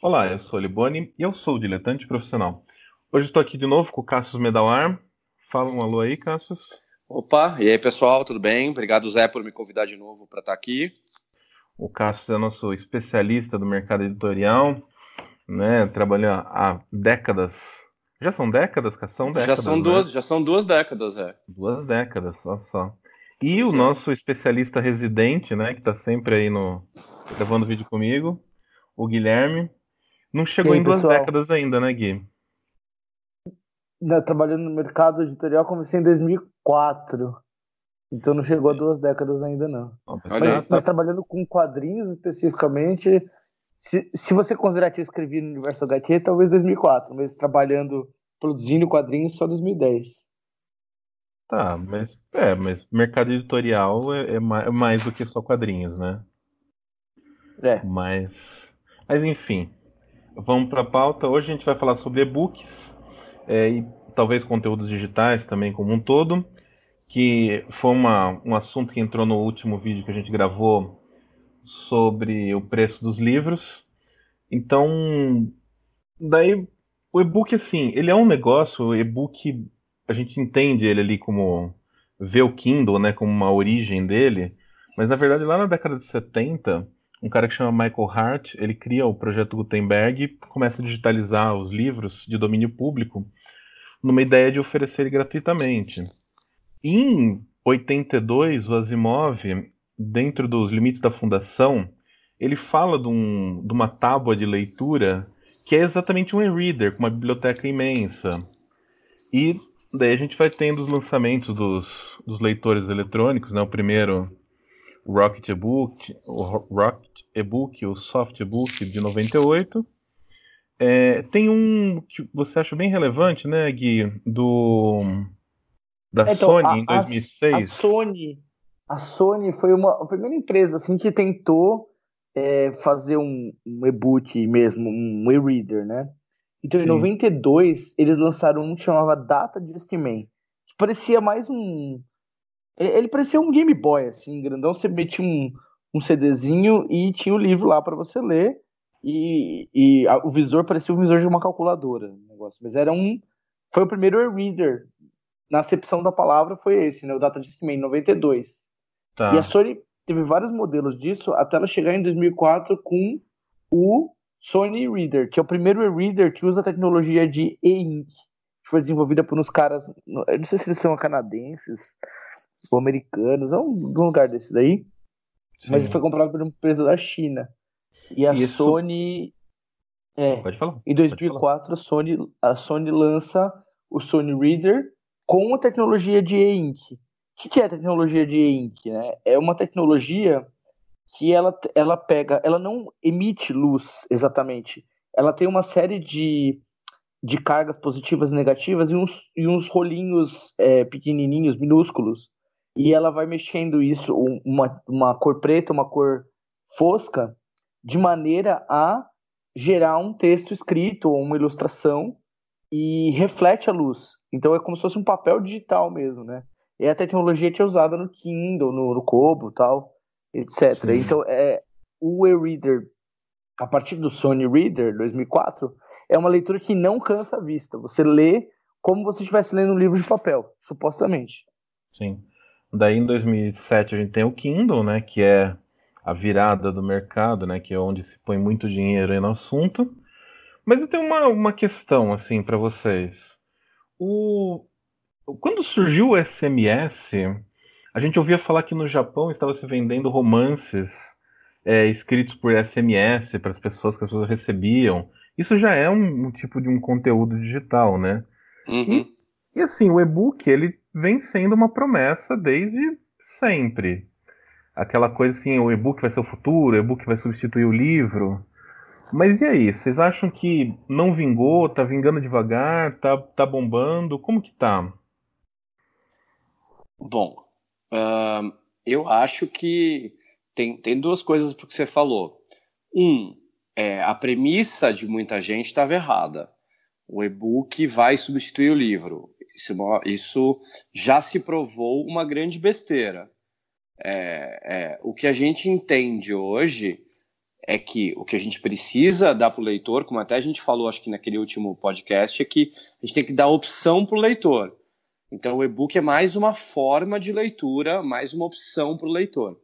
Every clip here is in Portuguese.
Olá, eu sou o Liboni e eu sou o diletante profissional. Hoje estou aqui de novo com o Cassius Medalar. Fala um alô aí, Cassius. Opa, e aí pessoal, tudo bem? Obrigado, Zé, por me convidar de novo para estar aqui. O Cassius é nosso especialista do mercado editorial, né? Trabalha há décadas. Já são décadas, São décadas. Já são né? duas, já são duas décadas, é. Duas décadas, olha só. E o Sim. nosso especialista residente, né, que está sempre aí no gravando vídeo comigo, o Guilherme. Não chegou aí, em duas pessoal? décadas ainda, né, Gui? Trabalhando no mercado editorial, comecei em 2004. Então não chegou a duas décadas ainda, não. mas, mas, trabalhando com quadrinhos especificamente, se, se você considerar que eu escrevi no Universo HQ, talvez 2004, mas trabalhando, produzindo quadrinhos só 2010. Tá, mas é, mas mercado editorial é, é, mais, é mais do que só quadrinhos, né? É. Mas, mas enfim, vamos para a pauta. Hoje a gente vai falar sobre e-books é, e talvez conteúdos digitais também como um todo, que foi uma, um assunto que entrou no último vídeo que a gente gravou sobre o preço dos livros. Então, daí o e-book assim, ele é um negócio, o e-book a gente entende ele ali como vê o Kindle, né, como uma origem dele, mas na verdade lá na década de 70 um cara que chama Michael Hart, ele cria o projeto Gutenberg começa a digitalizar os livros de domínio público numa ideia de oferecer gratuitamente. Em 82, o Asimov, dentro dos limites da fundação, ele fala de, um, de uma tábua de leitura que é exatamente um e-reader, com uma biblioteca imensa. E daí a gente vai tendo os lançamentos dos, dos leitores eletrônicos, né? O primeiro o Rocket Ebook, o Rocket Ebook, o Soft Ebook de 98. É, tem um que você acha bem relevante, né, Gui, do da então, Sony a, em 2006. A, a, Sony, a Sony foi uma a primeira empresa assim que tentou é, fazer um, um e-book mesmo, um e-reader, né? Então, Sim. em 92, eles lançaram um que chamava Data Discman, que parecia mais um ele parecia um Game Boy, assim, grandão. Você metia um, um CDzinho e tinha o livro lá para você ler. E, e a, o visor parecia o visor de uma calculadora. Negócio. Mas era um. Foi o primeiro e-reader. Na acepção da palavra, foi esse, né? O Data Discman, 92. Tá. E a Sony teve vários modelos disso até ela chegar em 2004 com o Sony Reader, que é o primeiro e-reader que usa a tecnologia de e-ink. Que foi desenvolvida por uns caras. Eu não sei se eles são canadenses ou americanos, é um, um lugar desse daí. Sim. Mas foi comprado por uma empresa da China. E a Isso... Sony. É, Pode falar. Em 2004, A, Sony, a Sony lança o Sony Reader com a tecnologia de e-ink. O que, que é a tecnologia de e-ink? Né? É uma tecnologia que ela, ela pega, ela não emite luz exatamente. Ela tem uma série de, de cargas positivas e negativas e uns, e uns rolinhos é, pequenininhos, minúsculos, e ela vai mexendo isso, uma, uma cor preta, uma cor fosca, de maneira a gerar um texto escrito ou uma ilustração e reflete a luz. Então é como se fosse um papel digital mesmo, né? É a tecnologia que é usada no Kindle, no, no Kobo, tal, etc. Sim. Então é o e-reader a partir do Sony Reader 2004 é uma leitura que não cansa a vista. Você lê como se estivesse lendo um livro de papel, supostamente. Sim. Daí em 2007 a gente tem o Kindle, né, que é a virada do mercado, né, que é onde se põe muito dinheiro no assunto. Mas eu tenho uma, uma questão assim para vocês. O quando surgiu o SMS, a gente ouvia falar que no Japão estava se vendendo romances é, escritos por SMS para as pessoas que as pessoas recebiam. Isso já é um, um tipo de um conteúdo digital, né? Uhum. E, e assim, o e-book ele vem sendo uma promessa desde sempre. Aquela coisa assim, o e-book vai ser o futuro, o e-book vai substituir o livro. Mas e aí, vocês acham que não vingou, tá vingando devagar, tá, tá bombando? Como que tá? Bom, uh, eu acho que tem, tem duas coisas pro que você falou. Um, é, a premissa de muita gente estava errada. O e-book vai substituir o livro. Isso, isso já se provou uma grande besteira. É, é, o que a gente entende hoje é que o que a gente precisa dar para o leitor, como até a gente falou, acho que naquele último podcast, é que a gente tem que dar opção para o leitor. Então, o e-book é mais uma forma de leitura, mais uma opção para o leitor.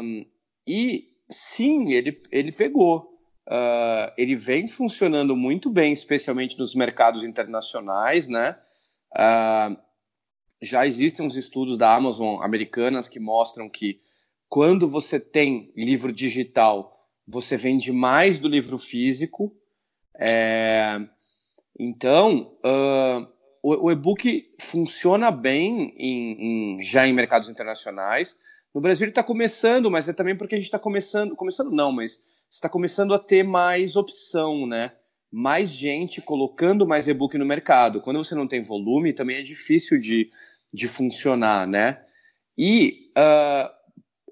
Um, e sim, ele, ele pegou. Uh, ele vem funcionando muito bem, especialmente nos mercados internacionais, né? Uh, já existem uns estudos da Amazon americanas que mostram que quando você tem livro digital, você vende mais do livro físico. É... Então, uh, o, o e-book funciona bem em, em, já em mercados internacionais. No Brasil ele está começando, mas é também porque a gente está começando, começando não, mas está começando a ter mais opção, né? Mais gente colocando mais e-book no mercado. Quando você não tem volume, também é difícil de, de funcionar, né? E uh,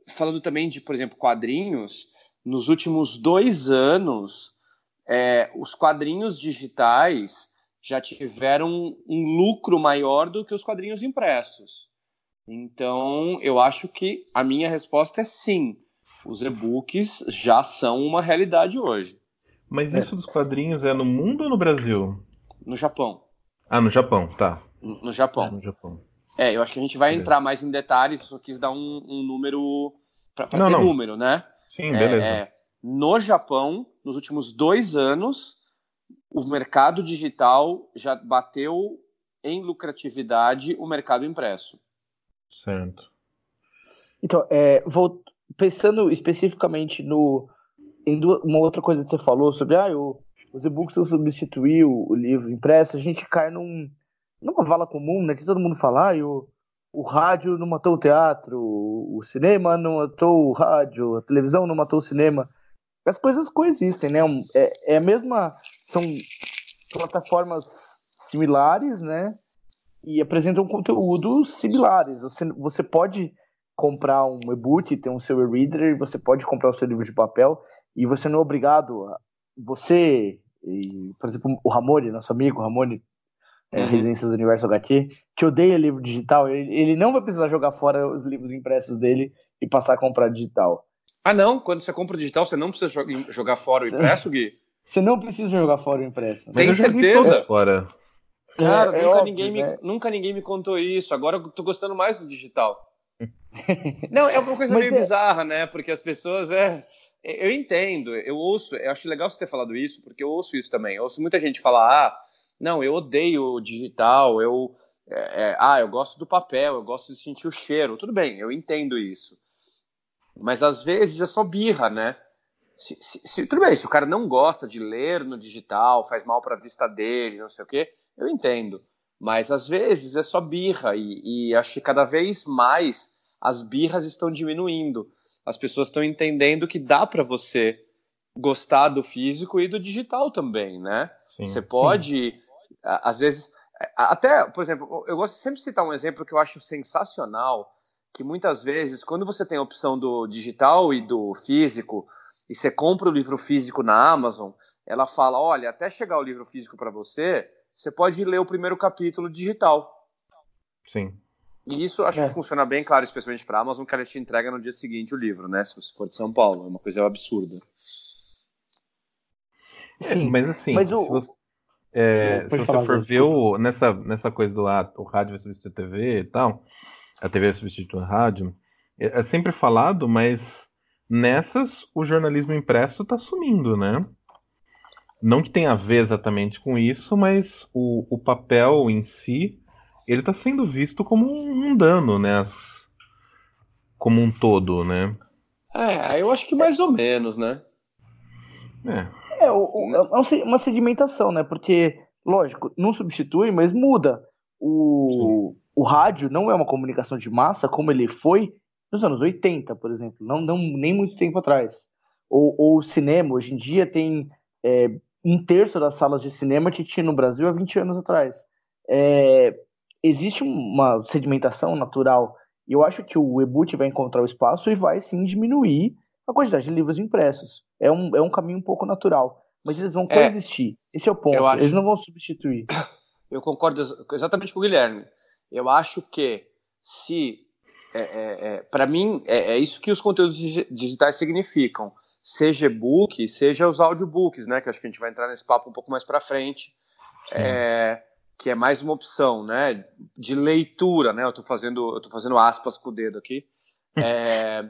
falando também de, por exemplo, quadrinhos, nos últimos dois anos, é, os quadrinhos digitais já tiveram um lucro maior do que os quadrinhos impressos. Então, eu acho que a minha resposta é sim. Os e-books já são uma realidade hoje. Mas é. isso dos quadrinhos é no mundo ou no Brasil? No Japão. Ah, no Japão, tá. No, no Japão. É, no Japão. É, eu acho que a gente vai é. entrar mais em detalhes, só quis dar um, um número para ter não. número, né? Sim, beleza. É, no Japão, nos últimos dois anos, o mercado digital já bateu em lucratividade o mercado impresso. Certo. Então, é, vou, pensando especificamente no em uma outra coisa que você falou sobre ah, os e-books vão substituir o, o, livro impresso, a gente cai num, numa vala comum, né? Que todo mundo fala, ah, o, o rádio não matou o teatro, o cinema não matou o rádio, a televisão não matou o cinema. As coisas coexistem, né? É, é a mesma. São plataformas similares, né? E apresentam conteúdos similares. Você, você pode comprar um e-book, ter um seu e-reader, você pode comprar o seu livro de papel, e você não é obrigado. A, você, e, por exemplo, o Ramone, nosso amigo Ramone, é, uhum. Residências do Universo HQ, que odeia livro digital, ele, ele não vai precisar jogar fora os livros impressos dele e passar a comprar digital. Ah, não? Quando você compra digital, você não precisa jogar fora o impresso, Gui? Você não precisa jogar fora o impresso. Tem certeza? Fora. Cara, é, nunca, é ninguém óbvio, me, né? nunca ninguém me contou isso. Agora eu tô gostando mais do digital. não, é uma coisa Mas meio é... bizarra, né? Porque as pessoas é. Eu entendo, eu ouço, eu acho legal você ter falado isso, porque eu ouço isso também. Eu ouço muita gente falar, ah, não, eu odeio o digital, eu. É, é, ah, eu gosto do papel, eu gosto de sentir o cheiro. Tudo bem, eu entendo isso. Mas às vezes é só birra, né? Se, se, se, tudo bem, se o cara não gosta de ler no digital, faz mal para a vista dele, não sei o quê, eu entendo. Mas às vezes é só birra e, e acho que cada vez mais as birras estão diminuindo. As pessoas estão entendendo que dá para você gostar do físico e do digital também, né? Sim, você pode sim às vezes, até, por exemplo, eu gosto de sempre de citar um exemplo que eu acho sensacional, que muitas vezes, quando você tem a opção do digital e do físico, e você compra o livro físico na Amazon, ela fala, olha, até chegar o livro físico para você, você pode ler o primeiro capítulo digital. Sim. E isso acho é. que funciona bem, claro, especialmente para a Amazon, que ela te entrega no dia seguinte o livro, né? Se você for de São Paulo, é uma coisa absurda. Sim, mas assim, mas o, você, é, se você for ver o, nessa, nessa coisa do ah, o rádio vai substituir a TV e tal, a TV vai substituir o rádio, é, é sempre falado, mas nessas o jornalismo impresso está sumindo, né? Não que tenha a ver exatamente com isso, mas o, o papel em si, ele está sendo visto como um, dano, né? como um todo, né? É, eu acho que mais ou menos, né? É. É, o, o, é uma sedimentação, né? Porque, lógico, não substitui, mas muda. O, o rádio não é uma comunicação de massa como ele foi nos anos 80, por exemplo, não, não nem muito tempo atrás. Ou, ou o cinema, hoje em dia, tem é, um terço das salas de cinema que tinha no Brasil há 20 anos atrás. É, existe uma sedimentação natural, e eu acho que o e-book vai encontrar o espaço e vai sim diminuir a quantidade de livros impressos. É um, é um caminho um pouco natural. Mas eles vão é, coexistir. É, Esse é o ponto. Eles não vão substituir. Eu concordo exatamente com o Guilherme. Eu acho que se. É, é, é para mim, é, é, isso que os conteúdos digitais significam. seja e-book, seja os audiobooks, né? Que acho que a gente vai entrar nesse papo um pouco mais para frente. É, que é mais uma opção, né? De leitura, né? Eu estou fazendo, eu tô fazendo aspas com o dedo aqui. É,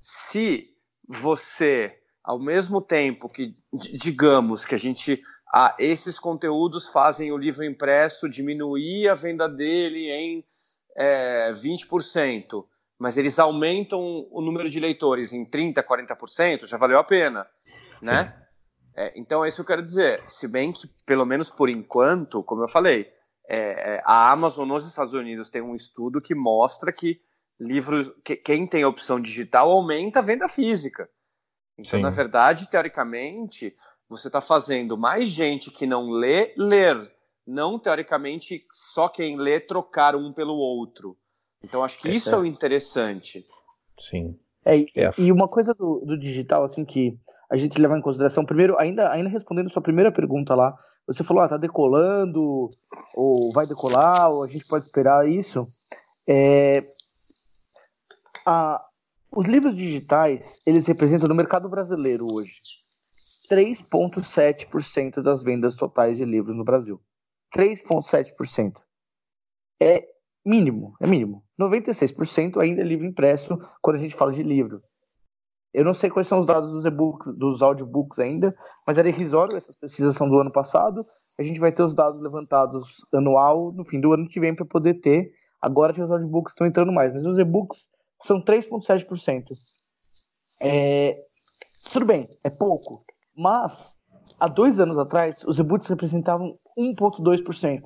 se você, ao mesmo tempo que, digamos, que a gente ah, esses conteúdos fazem o livro impresso diminuir a venda dele em é, 20%, mas eles aumentam o número de leitores em 30%, 40%, já valeu a pena, né? É, então, é isso que eu quero dizer. Se bem que, pelo menos por enquanto, como eu falei, é, é, a Amazon nos Estados Unidos tem um estudo que mostra que livros, que, quem tem opção digital aumenta a venda física. Então, Sim. na verdade, teoricamente, você está fazendo mais gente que não lê, ler. Não, teoricamente, só quem lê trocar um pelo outro. Então, acho que é, isso é o interessante. Sim. É, e, é. e uma coisa do, do digital, assim, que a gente leva em consideração. Primeiro, ainda, ainda respondendo sua primeira pergunta lá, você falou, ah, tá decolando, ou vai decolar, ou a gente pode esperar isso. É, a, os livros digitais, eles representam no mercado brasileiro hoje 3,7% das vendas totais de livros no Brasil. 3,7%. É mínimo, é mínimo. 96% ainda é livro impresso quando a gente fala de livro. Eu não sei quais são os dados dos e-books, dos audiobooks ainda, mas era irrisório, essas pesquisas são do ano passado. A gente vai ter os dados levantados anual no fim do ano que vem para poder ter. Agora que os audiobooks estão entrando mais, mas os e-books são 3,7%. É... Tudo bem, é pouco, mas há dois anos atrás os e-books representavam 1,2%.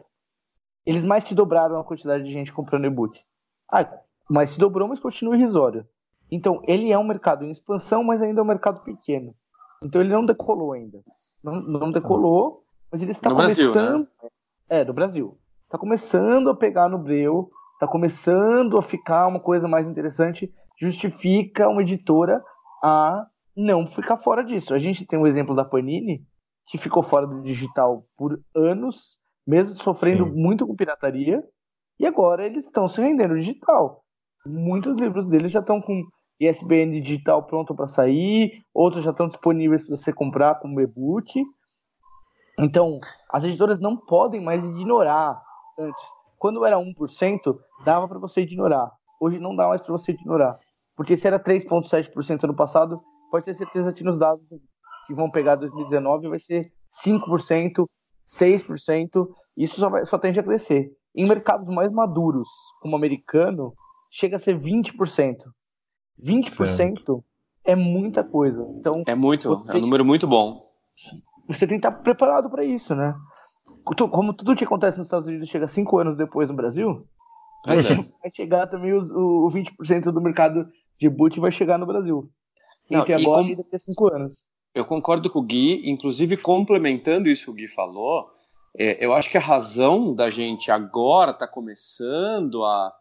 Eles mais que dobraram a quantidade de gente comprando e-book. Ah, mas se dobrou, mas continua irrisório. Então, ele é um mercado em expansão, mas ainda é um mercado pequeno. Então, ele não decolou ainda. Não, não decolou, mas ele está no começando. Brasil, né? É, do Brasil. Está começando a pegar no breu, está começando a ficar uma coisa mais interessante. Justifica uma editora a não ficar fora disso. A gente tem o um exemplo da Panini, que ficou fora do digital por anos, mesmo sofrendo Sim. muito com pirataria, e agora eles estão se rendendo digital. Muitos livros deles já estão com ISBN digital pronto para sair, outros já estão disponíveis para você comprar como e-book. Então, as editoras não podem mais ignorar antes. Quando era 1%, dava para você ignorar. Hoje não dá mais para você ignorar. Porque se era 3,7% no passado, pode ter certeza que nos dados que vão pegar 2019 vai ser 5%, 6%. Isso só, vai, só tende a crescer. Em mercados mais maduros, como o americano, chega a ser 20%. 20% certo. é muita coisa. Então, é muito, você, é um número muito bom. Você tem que estar preparado para isso, né? Como tudo que acontece nos Estados Unidos chega cinco anos depois no Brasil, é. vai chegar também os, o, o 20% do mercado de boot vai chegar no Brasil. Não, Entre agora e, com... e daqui a cinco anos. Eu concordo com o Gui, inclusive complementando isso que o Gui falou, é, eu acho que a razão da gente agora tá começando a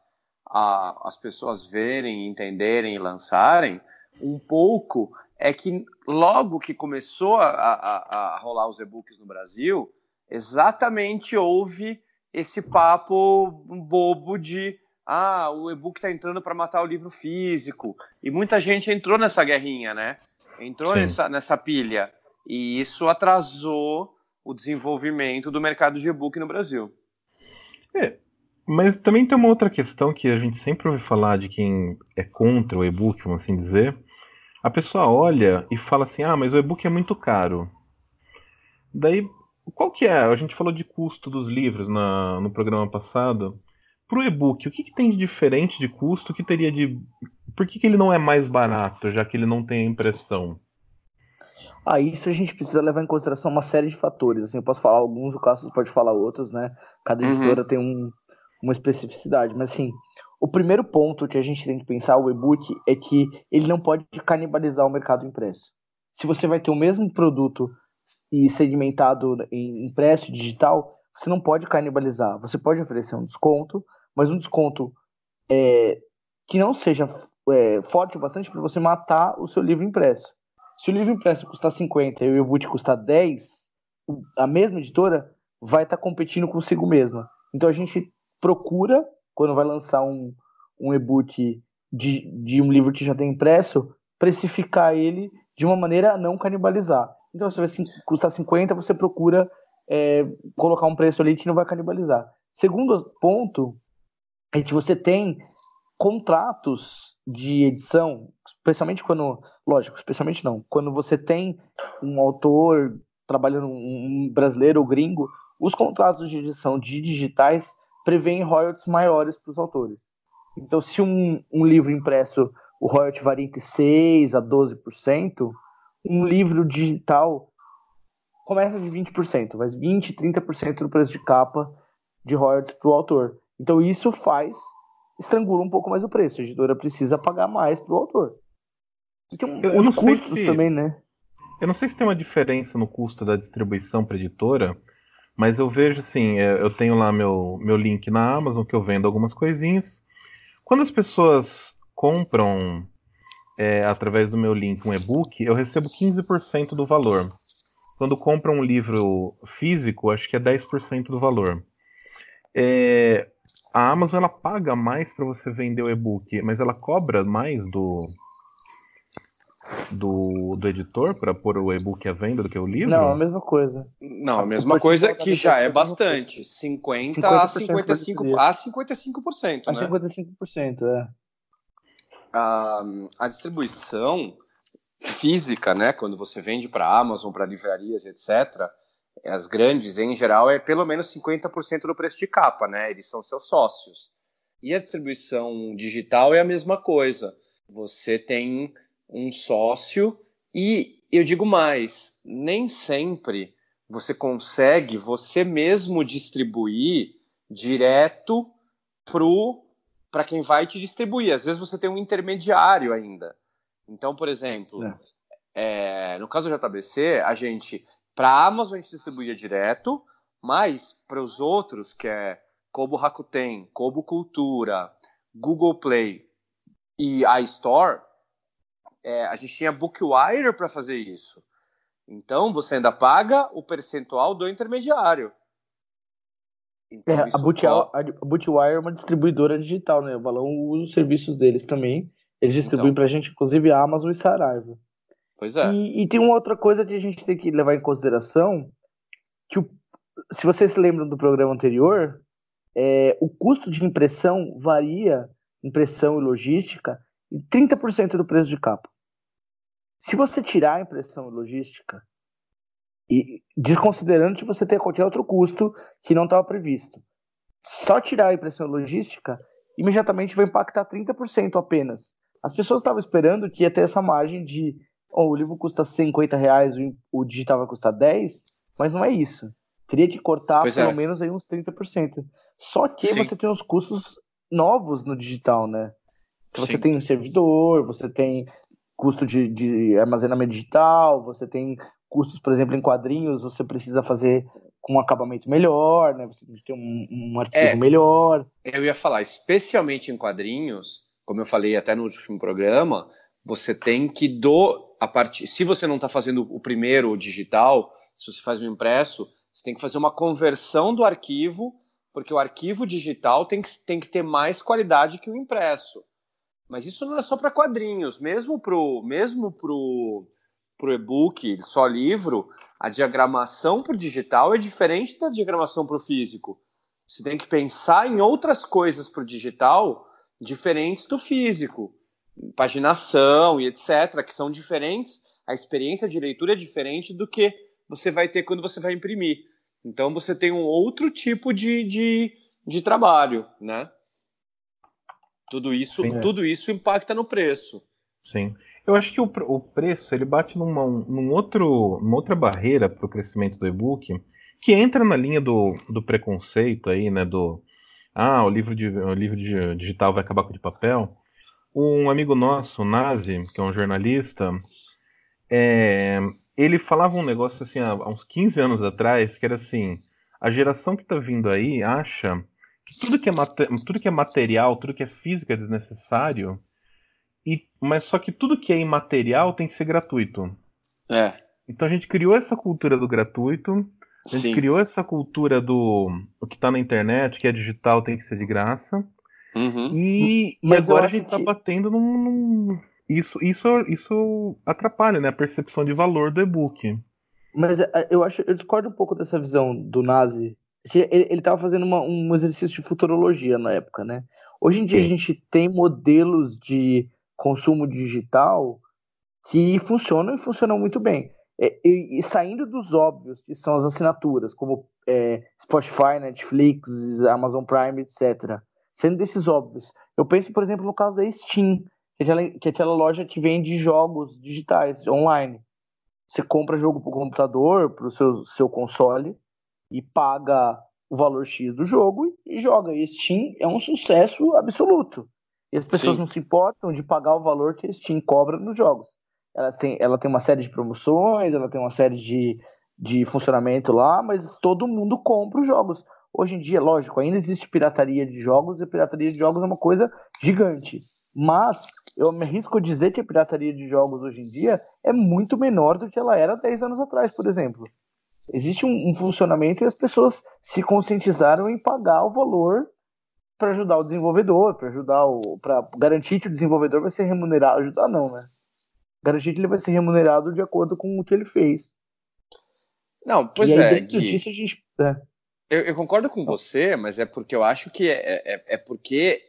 a, as pessoas verem, entenderem e lançarem, um pouco é que logo que começou a, a, a rolar os e-books no Brasil, exatamente houve esse papo bobo de ah, o e-book está entrando para matar o livro físico. E muita gente entrou nessa guerrinha, né? Entrou nessa, nessa pilha. E isso atrasou o desenvolvimento do mercado de e-book no Brasil. É, mas também tem uma outra questão que a gente sempre ouve falar de quem é contra o e-book, vamos assim dizer. A pessoa olha e fala assim: ah, mas o e-book é muito caro. Daí, qual que é? A gente falou de custo dos livros na, no programa passado. Para o e-book, o que, que, tem de diferente de custo? que teria de. Por que, que ele não é mais barato, já que ele não tem a impressão? Ah, isso a gente precisa levar em consideração uma série de fatores. Assim, eu posso falar alguns, o Cassius pode falar outros, né? Cada uhum. editora uhum. tem um, uma especificidade, mas assim, o primeiro ponto que a gente tem que pensar o e-book é que ele não pode canibalizar o mercado impresso. Se você vai ter o mesmo produto e segmentado em impresso digital, você não pode canibalizar. Você pode oferecer um desconto, mas um desconto é, que não seja é, forte o bastante para você matar o seu livro impresso. Se o livro impresso custar 50 e o e-book custar 10, a mesma editora vai estar tá competindo consigo mesma. Então a gente procura, quando vai lançar um, um e-book de, de um livro que já tem impresso, precificar ele de uma maneira a não canibalizar. Então, se vai custar 50, você procura é, colocar um preço ali que não vai canibalizar. Segundo ponto é que você tem contratos de edição, especialmente quando, lógico, especialmente não, quando você tem um autor trabalhando, um brasileiro ou gringo, os contratos de edição de digitais prevêem royalties maiores para os autores. Então, se um, um livro impresso, o royalty varia entre 6% a 12%, um livro digital começa de 20%, mas 20%, 30% do preço de capa de royalties para o autor. Então, isso faz, estrangula um pouco mais o preço. A editora precisa pagar mais para o autor. Então, eu, os custos se, também, né? Eu não sei se tem uma diferença no custo da distribuição para editora, mas eu vejo assim, é, eu tenho lá meu, meu link na Amazon que eu vendo algumas coisinhas. Quando as pessoas compram é, através do meu link um e-book, eu recebo 15% do valor. Quando compram um livro físico, acho que é 10% do valor. É, a Amazon ela paga mais para você vender o e-book, mas ela cobra mais do, do, do editor para pôr o e-book à venda do que o livro? Não, a mesma coisa. Não, a mesma coisa que já é bastante. 50 a 55%, a 55%, a 55%, né? é. A, a distribuição física, né, quando você vende para Amazon, para livrarias, etc., as grandes, em geral, é pelo menos 50% do preço de capa, né? Eles são seus sócios. E a distribuição digital é a mesma coisa. Você tem um sócio e eu digo mais, nem sempre você consegue você mesmo distribuir direto para quem vai te distribuir. Às vezes você tem um intermediário ainda. Então, por exemplo, é. É, no caso do JBC, a gente, para a Amazon, a gente distribuía direto, mas para os outros, que é Kobo Rakuten, Kobo Cultura, Google Play e iStore, é, a gente tinha Bookwire para fazer isso. Então você ainda paga o percentual do intermediário. Então, é, a, Bootwire, Bootwire é uma distribuidora digital, né? O Balão usa os serviços deles também. Eles distribuem então, para a gente, inclusive, a Amazon e Saraiva. Pois é. E, e, tem uma outra coisa que a gente tem que levar em consideração, que o, se vocês se lembram do programa anterior, é, o custo de impressão varia, impressão e logística, em 30% do preço de capa. Se você tirar a impressão logística, e desconsiderando que você tem qualquer outro custo que não estava previsto, só tirar a impressão logística, imediatamente vai impactar 30% apenas. As pessoas estavam esperando que ia ter essa margem de oh, o livro custa 50 reais, o digital vai custar 10, mas não é isso. Teria que cortar pois pelo é. menos aí uns 30%. Só que Sim. você tem os custos novos no digital, né? Você Sim. tem um servidor, você tem custo de, de armazenamento digital, você tem custos, por exemplo, em quadrinhos, você precisa fazer com um acabamento melhor, né? Você tem que ter um, um arquivo é, melhor. Eu ia falar, especialmente em quadrinhos, como eu falei até no último programa, você tem que do a partir, se você não está fazendo o primeiro o digital, se você faz o impresso, você tem que fazer uma conversão do arquivo, porque o arquivo digital tem que, tem que ter mais qualidade que o impresso. Mas isso não é só para quadrinhos, mesmo pro mesmo pro pro e-book, só livro, a diagramação para o digital é diferente da diagramação para o físico. Você tem que pensar em outras coisas para o digital diferentes do físico, paginação e etc, que são diferentes. A experiência de leitura é diferente do que você vai ter quando você vai imprimir. Então você tem um outro tipo de, de, de trabalho, né? Tudo isso, Sim, é. tudo isso impacta no preço. Sim. Eu acho que o, o preço ele bate numa, num outro, numa outra barreira para o crescimento do e-book, que entra na linha do, do preconceito aí, né? Do ah, o livro, de, o livro de, digital vai acabar com o de papel. Um amigo nosso, Nazi, que é um jornalista, é, ele falava um negócio assim há, uns 15 anos atrás, que era assim: a geração que está vindo aí acha tudo que, é tudo que é material, tudo que é físico é desnecessário e, mas só que tudo que é imaterial tem que ser gratuito. É. Então a gente criou essa cultura do gratuito, a gente Sim. criou essa cultura do o que está na internet, que é digital, tem que ser de graça. Uhum. E, e agora a gente está que... batendo num, num, isso, isso, isso atrapalha né, a percepção de valor do e-book. Mas é, eu acho, eu discordo um pouco dessa visão do Nazi. Ele estava fazendo uma, um exercício de futurologia na época, né? Hoje em dia Sim. a gente tem modelos de consumo digital que funcionam e funcionam muito bem. É, e, e, saindo dos óbvios, que são as assinaturas, como é, Spotify, Netflix, Amazon Prime, etc. Sendo desses óbvios, eu penso, por exemplo, no caso da Steam, que é aquela, que é aquela loja que vende jogos digitais, online. Você compra jogo para o computador, para o seu, seu console, e paga o valor X do jogo e, joga. E Steam é um sucesso absoluto. E as pessoas Sim. não se importam de pagar o valor que a Steam cobra nos jogos. Ela tem, ela tem uma série de promoções, ela tem uma série de, de funcionamento lá, mas todo mundo compra os jogos. Hoje em dia, lógico, ainda existe pirataria de jogos e a pirataria de jogos é uma coisa gigante. Mas eu me arrisco a dizer que a pirataria de jogos hoje em dia é muito menor do que ela era 10 anos atrás, por exemplo. Existe um, um funcionamento e as pessoas se conscientizaram em pagar o valor para ajudar o desenvolvedor, para ajudar o. para garantir que o desenvolvedor vai ser remunerado. Ajudar não, né? Garantir que ele vai ser remunerado de acordo com o que ele fez. Não, pois e aí, é. Gui, disso, a gente, é. Eu, eu, concordo com você, mas é porque eu acho que é, é, é porque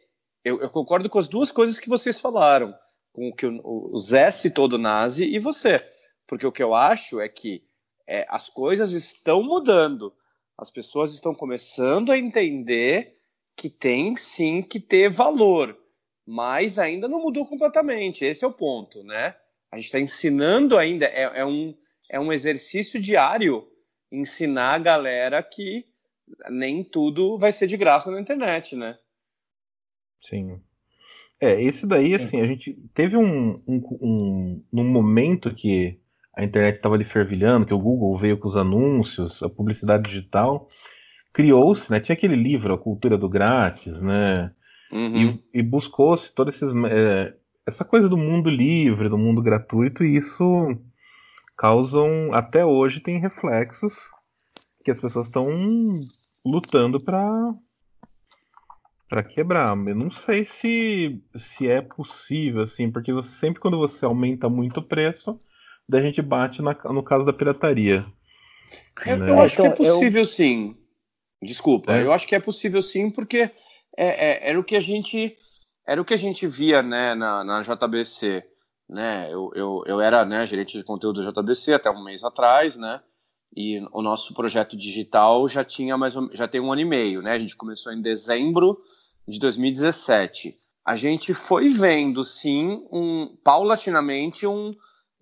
eu, eu, concordo com as duas coisas que vocês falaram, com o que o, o Zé citou do Nazi e você. Porque o que eu acho é que é, as coisas estão mudando. As pessoas estão começando a entender que tem sim que ter valor, mas ainda não mudou completamente. Esse é o ponto, né? A gente está ensinando ainda, é, é, um, é um exercício diário ensinar a galera que nem tudo vai ser de graça na internet, né? Sim. É, esse daí, assim, a gente teve um, um, um, um momento que a internet estava ali fervilhando, que o Google veio com os anúncios, a publicidade digital, criou-se, né? Tinha aquele livro, A Cultura do Grátis, né? Uhum. E, e buscou-se toda esses, é, essa coisa do mundo livre, do mundo gratuito, e isso causam, até hoje, tem reflexos que as pessoas estão lutando para para quebrar. Eu não sei se, se é possível, assim, porque você, sempre quando você aumenta muito o preço, da gente bate na, no caso da pirataria. Eu, né? eu acho que é então, possível eu... sim. Desculpa, é. eu acho que é possível sim, porque é, é, era o que a gente era o que a gente via né, na, na JBC. Né? Eu, eu, eu era né, gerente de conteúdo da JBC até um mês atrás, né? E o nosso projeto digital já tinha mais já tem um ano e meio, né? A gente começou em dezembro de 2017. A gente foi vendo sim um paulatinamente um,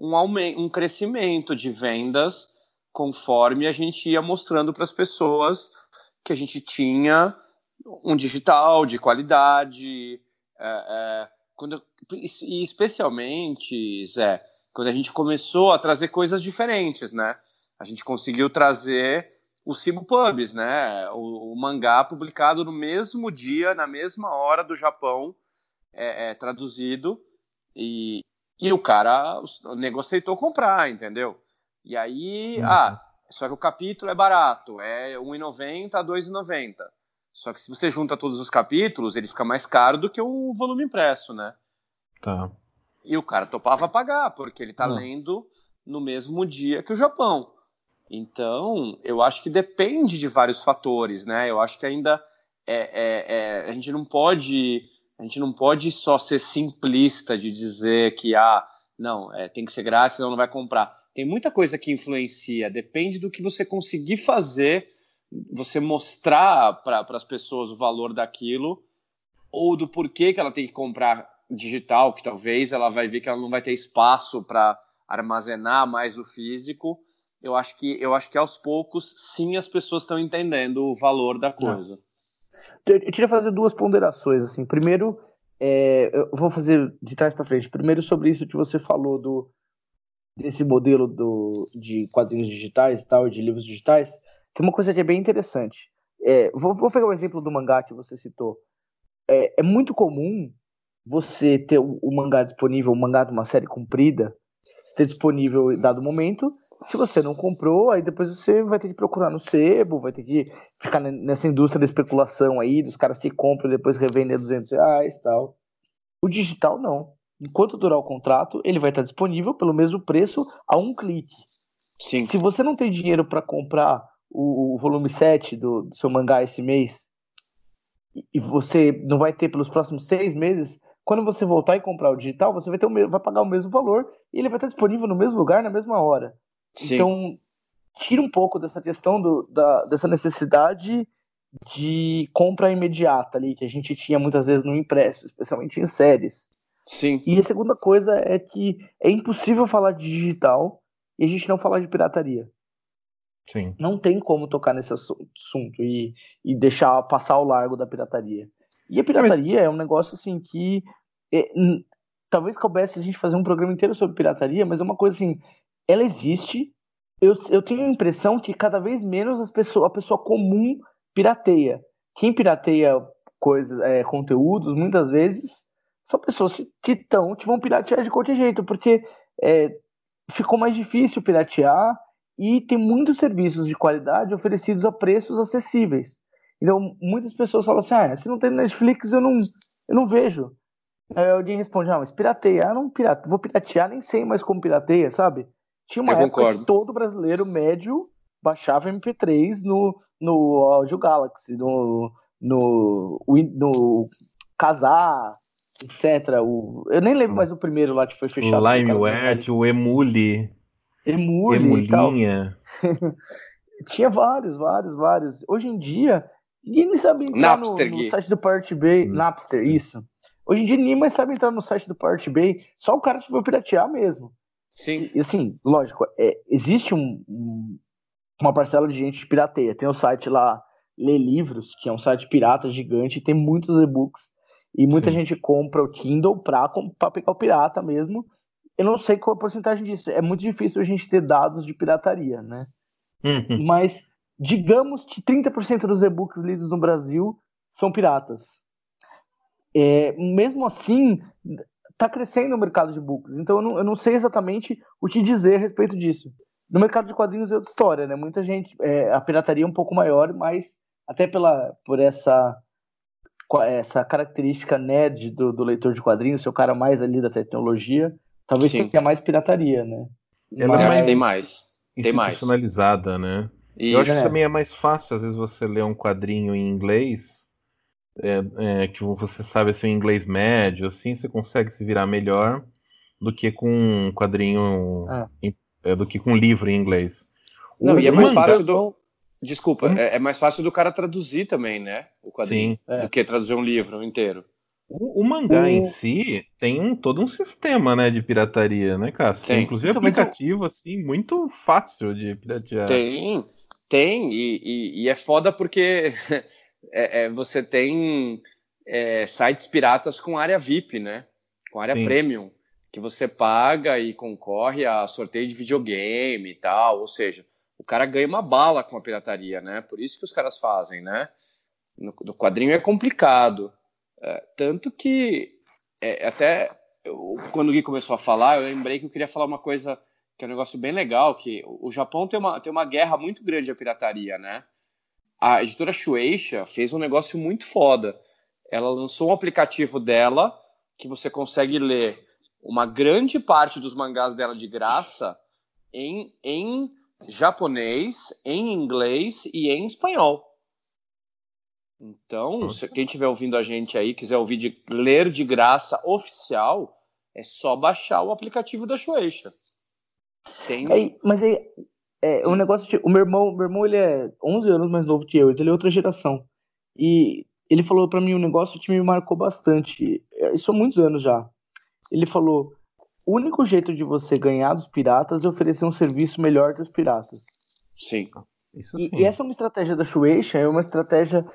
um aumento, um crescimento de vendas conforme a gente ia mostrando para as pessoas que a gente tinha um digital de qualidade, é, é, quando, e especialmente, Zé, quando a gente começou a trazer coisas diferentes, né? A gente conseguiu trazer o Simu Pubs, né? O, o, mangá publicado no mesmo dia, na mesma hora do Japão, é, é, traduzido, e, e o cara, o nego aceitou comprar, entendeu? E aí, uhum. ah, só que o capítulo é barato, é R$1,90 a R$2,90. Só que se você junta todos os capítulos, ele fica mais caro do que o volume impresso, né? Tá. E o cara topava pagar, porque ele tá lendo no mesmo dia que o Japão. Então, eu acho que depende de vários fatores, né? Eu acho que ainda é, é, é, a gente não pode a gente não pode só ser simplista de dizer que ah, não, é, tem que ser grátis, senão não vai comprar. Tem muita coisa que influencia, depende do que você conseguir fazer você mostrar para as pessoas o valor daquilo ou do porquê que ela tem que comprar digital, que talvez ela vai ver que ela não vai ter espaço para armazenar mais o físico. Eu acho que eu acho que aos poucos sim as pessoas estão entendendo o valor da coisa. Eu, eu queria fazer duas ponderações assim. Primeiro, é, eu vou fazer de trás para frente. Primeiro sobre isso que você falou do desse modelo do, de quadrinhos digitais e tal, de livros digitais. Tem uma coisa que é bem interessante. É, vou, vou, pegar o exemplo do mangá que você citou. É, é muito comum você ter o, mangá disponível, o mangá de uma série comprida, ter disponível em dado momento. Se você não comprou, aí depois você vai ter que procurar no sebo, vai ter que ficar nessa indústria da especulação aí, dos caras que compram e depois revendem a 200 reais e tal. O digital não. Enquanto durar o contrato, ele vai estar disponível pelo mesmo preço a um clique. Sim. Se você não tem dinheiro para comprar o, o, volume 7 do, do seu mangá esse mês, e você não vai ter pelos próximos seis meses, quando você voltar e comprar o digital, você vai, ter o, vai pagar o mesmo valor e ele vai estar disponível no mesmo lugar, na mesma hora. Sim. Então, tira um pouco dessa questão do, da, dessa necessidade de compra imediata ali, que a gente tinha muitas vezes no impresso, especialmente em séries. Sim. E a segunda coisa é que é impossível falar de digital e a gente não falar de pirataria. Sim. Não tem como tocar nesse assunto e, e deixar passar ao largo da pirataria. E a pirataria mas... é um negócio assim que é, talvez coubesse a gente fazer um programa inteiro sobre pirataria, mas é uma coisa assim, ela existe. Eu, eu tenho a impressão que cada vez menos as pessoas, a pessoa comum pirateia. Quem pirateia coisas, é, conteúdos, muitas vezes são pessoas que estão que vão piratear de qualquer jeito, porque é, ficou mais difícil piratear e tem muitos serviços de qualidade oferecidos a preços acessíveis. Então, muitas pessoas falam assim: ah, se não tem Netflix, eu não, eu não vejo. Aí alguém responde: ah, mas pirateia. Ah, não pirate... vou piratear, nem sei mais como pirateia, sabe? Tinha uma eu época concordo. que todo brasileiro médio baixava MP3 no, no Audio Galaxy, no, no, no Casar, etc. O, eu nem lembro mais o primeiro lá que foi fechado. O LimeWare, o Emule. Emule Emulinha. Tinha vários, vários, vários. Hoje em dia, ninguém sabe entrar no, no, site do Pirate Bay. Hum. Napster, isso. Hoje em dia ninguém mais sabe entrar no site do Pirate Bay. Só o cara que vai piratear mesmo. Sim. E assim, lógico, é, existe um, um, uma parcela de gente que pirateia. Tem o site lá, Lê Livros, que é um site pirata gigante, tem muitos e-books. E muita Sim. gente compra o Kindle pra, pra pegar o pirata mesmo eu não sei qual a porcentagem disso. É muito difícil a gente ter dados de pirataria, né? Uhum. Mas digamos que 30% dos e-books lidos no Brasil são piratas. É, mesmo assim, está crescendo o mercado de e-books. Então eu não, eu não, sei exatamente o que dizer a respeito disso. No mercado de quadrinhos é outra história, né? Muita gente, é, a pirataria é um pouco maior, mas até pela, por essa essa característica nerd do, do leitor de quadrinhos, ser o cara mais ali da tecnologia, Talvez Sim. tenha mais pirataria, né? Ela Mas... é tem mais. Tem mais. Personalizada, né? Isso. Eu acho que é. também é mais fácil, às vezes, você ler um quadrinho em inglês, é, é, que você sabe assim, um inglês médio, assim, você consegue se virar melhor do que com um quadrinho, ah. em, é, do que com um livro em inglês. Não, o e é mais fácil do. Desculpa, hum? é, é, mais fácil do cara traduzir também, né? O quadrinho, Sim, do que traduzir um livro inteiro. O, o mangá o... em si tem um, todo um sistema, né, de pirataria, né, Cássio? Tem. Inclusive então, aplicativo, assim, muito fácil de piratear. Tem, tem, e, e, e é foda porque é, é, você tem é, sites piratas com área VIP, né? Com área Sim. premium, que você paga e concorre a sorteio de videogame e tal, ou seja, o cara ganha uma bala com a pirataria, né? Por isso que os caras fazem, né? No, no quadrinho é complicado. É, tanto que é, até eu, quando o Gui começou a falar, eu lembrei que eu queria falar uma coisa que é um negócio bem legal, que o Japão tem uma, tem uma guerra muito grande à pirataria, né? A editora Shueisha fez um negócio muito foda. Ela lançou um aplicativo dela que você consegue ler uma grande parte dos mangás dela de graça em, em japonês, em inglês e em espanhol. Então, se quem estiver ouvindo a gente aí, quiser ouvir de ler de graça oficial, é só baixar o aplicativo da Shueisha. Tem... É, mas aí, é, um negócio de, o meu irmão, meu irmão ele é 11 anos mais novo que eu, então ele é outra geração. E ele falou para mim um negócio que me marcou bastante. É, isso há muitos anos já. Ele falou: o único jeito de você ganhar dos piratas é oferecer um serviço melhor que os piratas. Sim. Isso sim. E, e essa é uma estratégia da Shueisha, é uma estratégia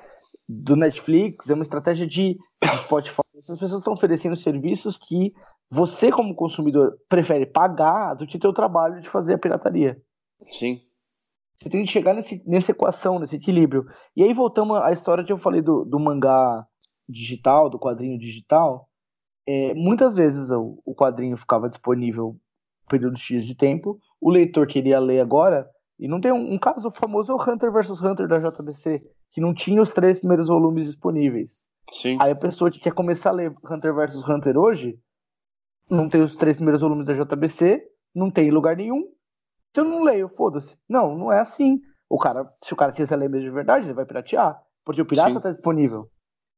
do Netflix, é uma estratégia de Spotify. Essas pessoas estão oferecendo serviços que você, como consumidor, prefere pagar do que ter o trabalho de fazer a pirataria. Sim. Você tem que chegar nesse, nessa equação, nesse equilíbrio. E aí voltamos à história que eu falei do, do mangá digital, do quadrinho digital. É, muitas vezes o, o quadrinho ficava disponível período X de tempo, o leitor queria ler agora, e não tem um, um caso famoso é o Hunter vs Hunter da JBC, que não tinha os três primeiros volumes disponíveis. Sim. Aí a pessoa que quer começar a ler Hunter vs Hunter hoje não tem os três primeiros volumes da JBC, não tem em lugar nenhum, eu não leio, foda-se. Não, não é assim. O cara, se o cara quiser ler mesmo de verdade, ele vai piratear, porque o pirata está disponível.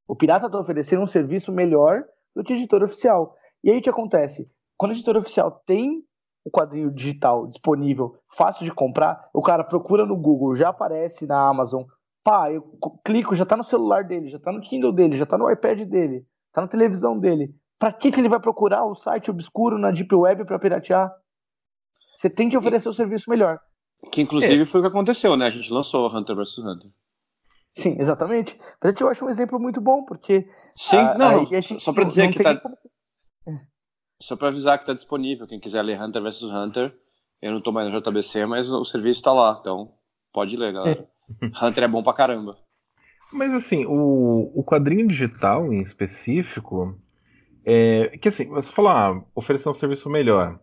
O pirata está oferecendo um serviço melhor do que a editora oficial. E aí o que acontece? Quando a editora oficial tem o quadrinho digital disponível, fácil de comprar, o cara procura no Google, já aparece na Amazon. Pá, eu clico, já tá no celular dele, já tá no Kindle dele, já tá no iPad dele, tá na televisão dele. Pra que, que ele vai procurar o site obscuro na Deep Web para piratear? Você tem que oferecer o um serviço melhor. Que inclusive é. foi o que aconteceu, né? A gente lançou Hunter vs Hunter. Sim, exatamente. Mas eu acho um exemplo muito bom, porque. Sim, a, não, a, a só para dizer que tá. Como... É. Só para avisar que tá disponível. Quem quiser ler Hunter vs Hunter, eu não tô mais no JBC, mas o serviço tá lá. Então, pode ler, galera. É. Hunter é bom pra caramba. Mas assim, o, o quadrinho digital em específico, é que assim, você falou, ah, oferecer um serviço melhor.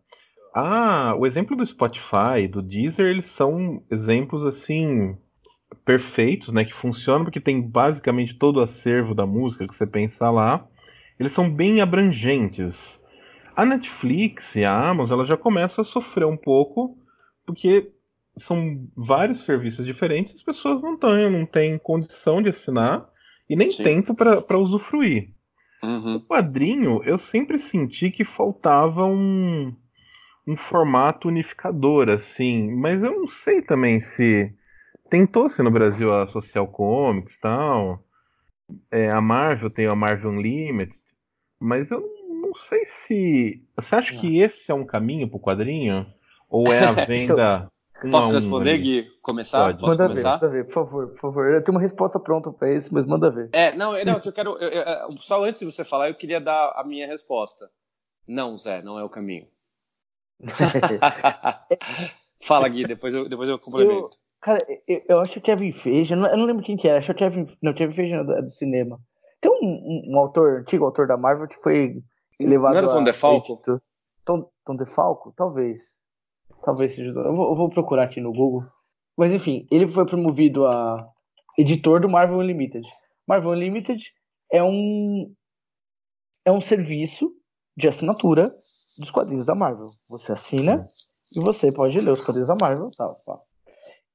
Ah, o exemplo do Spotify, do Deezer, eles são exemplos assim perfeitos, né, que funcionam porque tem basicamente todo o acervo da música que você pensa lá. Eles são bem abrangentes. A Netflix e a Amazon, ela já começam a sofrer um pouco porque são vários serviços diferentes, as pessoas não têm, não têm condição de assinar e nem Sim. tempo para usufruir. Uhum. O quadrinho, eu sempre senti que faltava um, um formato unificador, assim, mas eu não sei também se tentou-se no Brasil a Social Comics e tal. É, a Marvel tem a Marvel Unlimited, mas eu não sei se. Você acha que esse é um caminho para o quadrinho? Ou é a venda. então, posso responder, ali? Gui? Começar? Pode. Posso manda começar? ver, manda ver, por favor, por favor. Eu tenho uma resposta pronta para isso, mas manda ver. É, não, não, eu quero. Eu, eu, só antes de você falar, eu queria dar a minha resposta. Não, Zé, não é o caminho. Fala, Gui, depois eu, depois eu complemento. Eu, cara, eu, eu, acho que Kevin Feige, eu não, eu não lembro quem que era, acho que Kevin, não, Kevin Feige é do, do cinema. Tem um, um, um, autor, antigo autor da Marvel, que foi levado Não era Tom DeFalco? Tom, Tom DeFalco? Talvez. Talvez seja. Eu vou, eu vou procurar aqui no Google. Mas enfim, ele foi promovido a editor do Marvel Unlimited. Marvel Unlimited é um é um serviço de assinatura dos quadrinhos da Marvel. Você assina e você pode ler os quadrinhos da Marvel tal.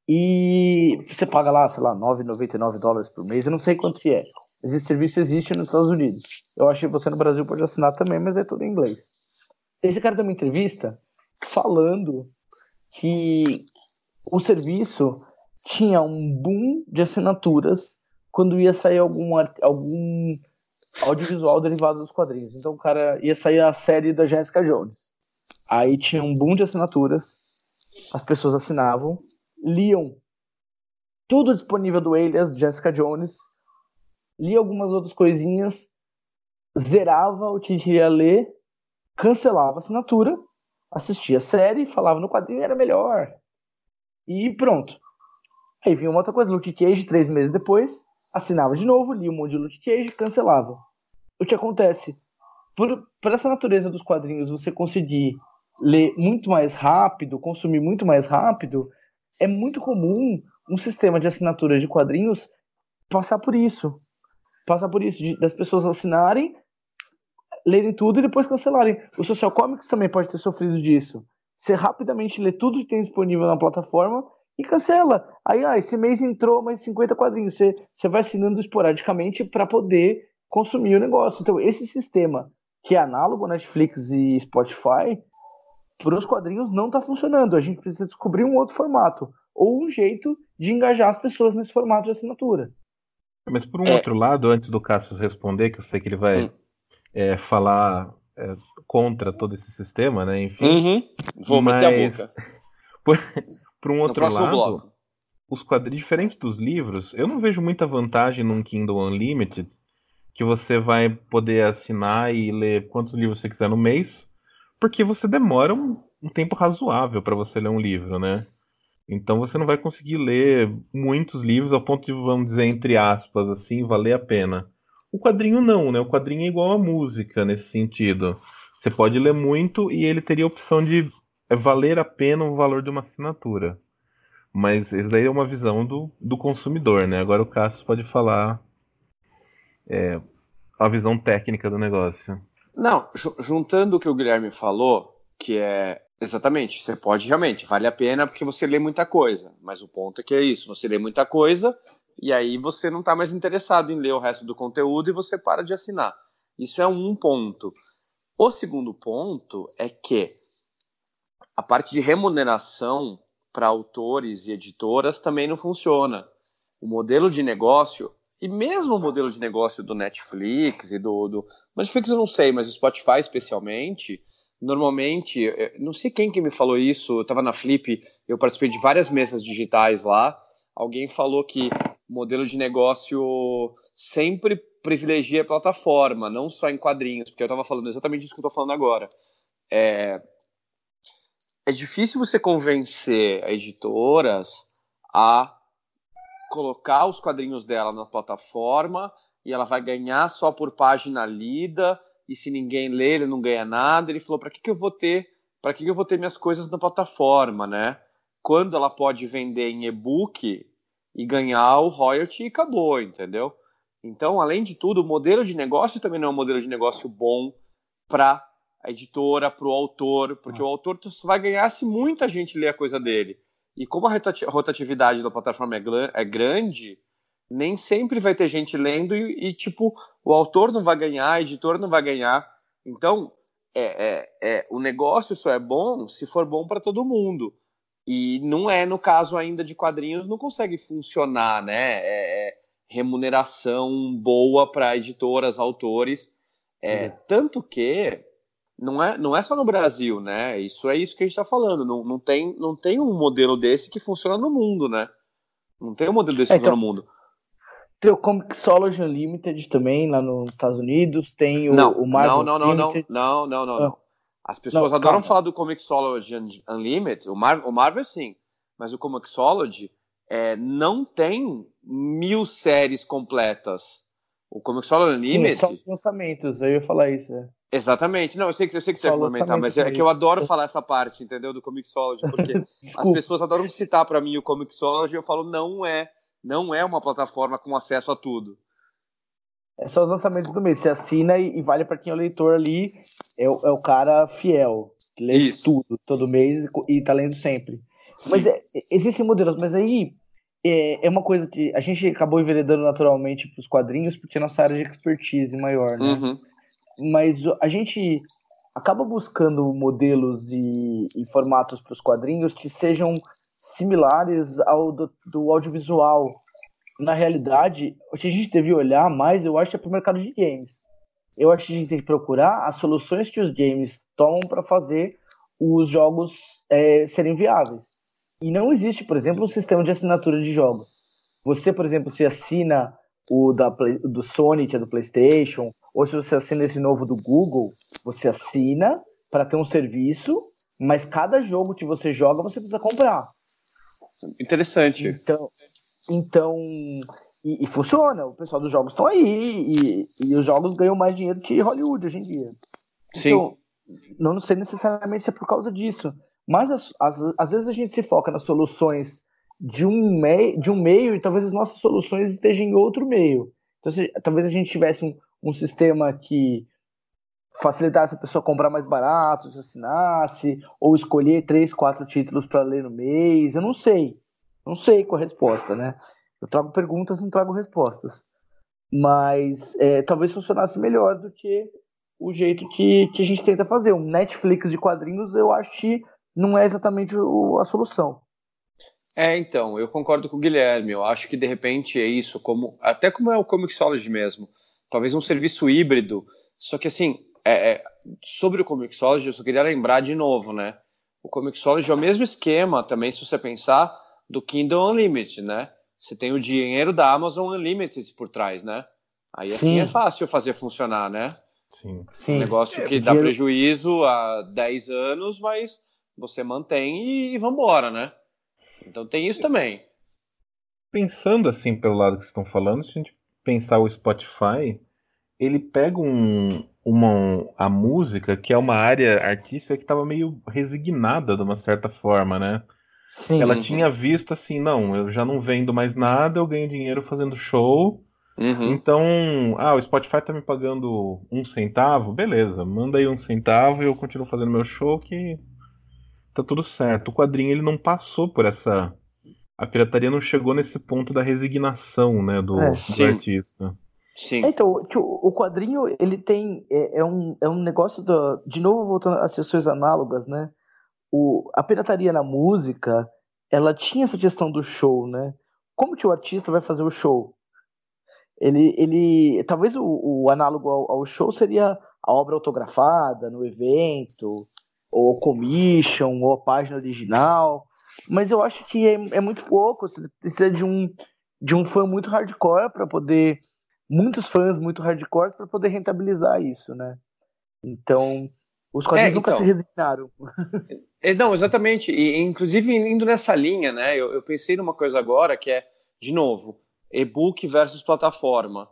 E você paga lá, sei lá, 9,99 dólares por mês, eu não sei quanto que é. Esse serviço existe nos Estados Unidos. Eu acho que você no Brasil pode assinar também, mas é tudo em inglês. Esse cara deu uma entrevista falando que o serviço tinha um boom de assinaturas quando ia sair algum, algum audiovisual derivado dos quadrinhos. Então o cara ia sair a série da Jessica Jones. Aí tinha um boom de assinaturas, as pessoas assinavam, liam tudo disponível do Alias, Jessica Jones, lia algumas outras coisinhas, zerava o que queria ler, cancelava a assinatura, assistia a série, falava no quadrinho era melhor. E pronto. Aí vinha uma outra coisa, Luke Cage, três meses depois, assinava de novo, lia um monte de Luke Cage, cancelava. O que acontece? Por, por essa natureza dos quadrinhos, você conseguir ler muito mais rápido, consumir muito mais rápido, é muito comum um sistema de assinaturas de quadrinhos passar por isso. Passar por isso, de, das pessoas assinarem, lerem tudo e depois cancelarem. O Social Comics também pode ter sofrido disso. Você rapidamente lê tudo que tem disponível na plataforma e cancela. Aí, ah, esse mês entrou mais 50 quadrinhos. Você, você vai assinando esporadicamente para poder consumir o negócio. Então, esse sistema que é análogo a Netflix e Spotify, para os quadrinhos não está funcionando. A gente precisa descobrir um outro formato ou um jeito de engajar as pessoas nesse formato de assinatura. Mas por um é... outro lado, antes do Cassius responder, que eu sei que ele vai hum. é, falar é, contra todo esse sistema, né? Enfim. Uhum. Vou mas... meter a boca. Por, por um outro lado, bloco. os quadrinhos, diferentes dos livros, eu não vejo muita vantagem num Kindle Unlimited, que você vai poder assinar e ler quantos livros você quiser no mês, porque você demora um, um tempo razoável para você ler um livro, né? Então você não vai conseguir ler muitos livros ao ponto de, vamos dizer, entre aspas, assim, valer a pena. O quadrinho não, né? O quadrinho é igual a música nesse sentido. Você pode ler muito e ele teria a opção de é valer a pena o valor de uma assinatura. Mas isso daí é uma visão do, do consumidor, né? Agora o Cassius pode falar é, a visão técnica do negócio. Não, juntando o que o Guilherme falou, que é exatamente, você pode realmente, vale a pena porque você lê muita coisa, mas o ponto é que é isso, você lê muita coisa e aí você não está mais interessado em ler o resto do conteúdo e você para de assinar. Isso é um ponto. O segundo ponto é que a parte de remuneração para autores e editoras também não funciona. O modelo de negócio, e mesmo o modelo de negócio do Netflix e do, do Netflix eu não sei, mas o Spotify especialmente, normalmente, eh, não sei quem que me falou isso, eu estava na Flip, eu participei de várias mesas digitais lá, alguém falou que o modelo de negócio sempre privilegia a plataforma, não só em quadrinhos, porque eu estava falando exatamente isso que eu estou falando agora. É, é difícil você convencer editoras a colocar os quadrinhos dela na plataforma e ela vai ganhar só por página lida e se ninguém lê ele não ganha nada. Ele falou para que, que eu vou ter para que, que eu vou ter minhas coisas na plataforma, né? Quando ela pode vender em e-book e ganhar o royalty e acabou, entendeu? Então, além de tudo, o modelo de negócio também não é um modelo de negócio bom para a editora, para o autor, porque ah. o autor vai ganhar se muita gente ler a coisa dele. E como a rotatividade da plataforma é, é grande, nem sempre vai ter gente lendo e, e, tipo, o autor não vai ganhar, a editora não vai ganhar. Então, é, é, é o negócio só é bom se for bom para todo mundo. E não é, no caso ainda de quadrinhos, não consegue funcionar, né? É, é remuneração boa para editoras, autores. É, uhum. Tanto que não é, não é só no Brasil, né? Isso é isso que a gente está falando. Não, não, tem, não tem um modelo desse que funciona no mundo, né? Não tem um modelo desse que é, funciona então, no mundo. Tem o Comixology Unlimited também lá nos Estados Unidos. Tem o, não, o Marvel não, não, não, não, não, não, não, não. As pessoas não, adoram calma. falar do Comixology Unlimited. O, Mar o Marvel sim, mas o Comixology é, não tem mil séries completas. O Comixology Unlimited. Sim, só lançamentos. Eu ia falar isso. É. Exatamente. Não, eu sei que, eu sei que você ia comentar, mas é que eu adoro falar essa parte, entendeu? Do Comixology, porque as pessoas adoram citar para mim o Comixology e eu falo, não é, não é uma plataforma com acesso a tudo. É só os lançamentos do mês. Você assina e, e vale para quem é o leitor ali, é, o, é o cara fiel, que lê Isso. tudo, todo mês e tá lendo sempre. Sim. Mas é, existem modelos, mas aí é, é uma coisa que a gente acabou enveredando naturalmente para os quadrinhos, porque é nossa área de expertise maior, né? Uhum mas a gente acaba buscando modelos e, e formatos para os quadrinhos que sejam similares ao do, do, audiovisual. Na realidade, o que a gente devia olhar mais, eu acho, é para o mercado de games. Eu acho que a gente tem que procurar as soluções que os games tomam para fazer os jogos é, serem viáveis. E não existe, por exemplo, um sistema de assinatura de jogos. Você, por exemplo, se assina o da, do Sony, que é do PlayStation, ou se você assina esse novo do Google, você assina para ter um serviço, mas cada jogo que você joga você precisa comprar. Interessante. Então, então e, e funciona. O pessoal dos jogos estão aí e, e, os jogos ganham mais dinheiro que Hollywood hoje em dia. Sim. Então, não sei necessariamente se é por causa disso, mas as, as, às vezes a gente se foca nas soluções de um, meio, de um meio e talvez as nossas soluções estejam em outro meio. Então, se, talvez a gente tivesse um, um sistema que facilitasse a pessoa comprar mais barato, se assinasse, ou escolher três, quatro títulos para ler no mês. Eu não sei. Não sei qual a resposta, né? Eu trago perguntas, não trago respostas. Mas é, talvez funcionasse melhor do que o jeito que, que a gente tenta fazer. Um Netflix de quadrinhos, eu acho que não é exatamente o, a solução. É, então, eu concordo com o Guilherme. Eu acho que de repente é isso, como até como é o Comixology mesmo. Talvez um serviço híbrido. Só que assim, é, é, sobre o Comixology, eu só queria lembrar de novo, né? O Comixology é o mesmo esquema também, se você pensar, do Kindle Unlimited, né? Você tem o dinheiro da Amazon Unlimited por trás, né? Aí Sim. assim é fácil fazer funcionar, né? Sim. Um negócio é, que dá dinheiro... prejuízo há 10 anos, mas você mantém e, e vambora, né? Então tem isso também. Pensando assim pelo lado que vocês estão falando, se a gente pensar o Spotify, ele pega um, uma, a música, que é uma área artística que estava meio resignada de uma certa forma, né? Sim. Ela tinha visto assim, não, eu já não vendo mais nada, eu ganho dinheiro fazendo show, Uhum. Então, ah, o Spotify tá me pagando um centavo, beleza, manda aí um centavo e eu continuo fazendo meu show que tá tudo certo. O quadrinho ele não passou por essa. A pirataria não chegou nesse ponto da resignação, né, do, é, do artista. Sim. Então, o quadrinho, ele tem. É, é, um, é um negócio. Do, de novo, voltando às questões análogas, né? O, a pirataria na música, ela tinha essa questão do show, né? Como que o artista vai fazer o show? Ele. ele talvez o, o análogo ao, ao show seria a obra autografada no evento, ou commission, ou a página original. Mas eu acho que é, é muito pouco. Você precisa de um, de um fã muito hardcore para poder muitos fãs muito hardcore para poder rentabilizar isso, né? Então, os quadrinhos é, nunca então, se resignaram. É, não, exatamente. E, inclusive, indo nessa linha, né? Eu, eu, pensei numa coisa agora que é, de novo, e-book versus plataforma.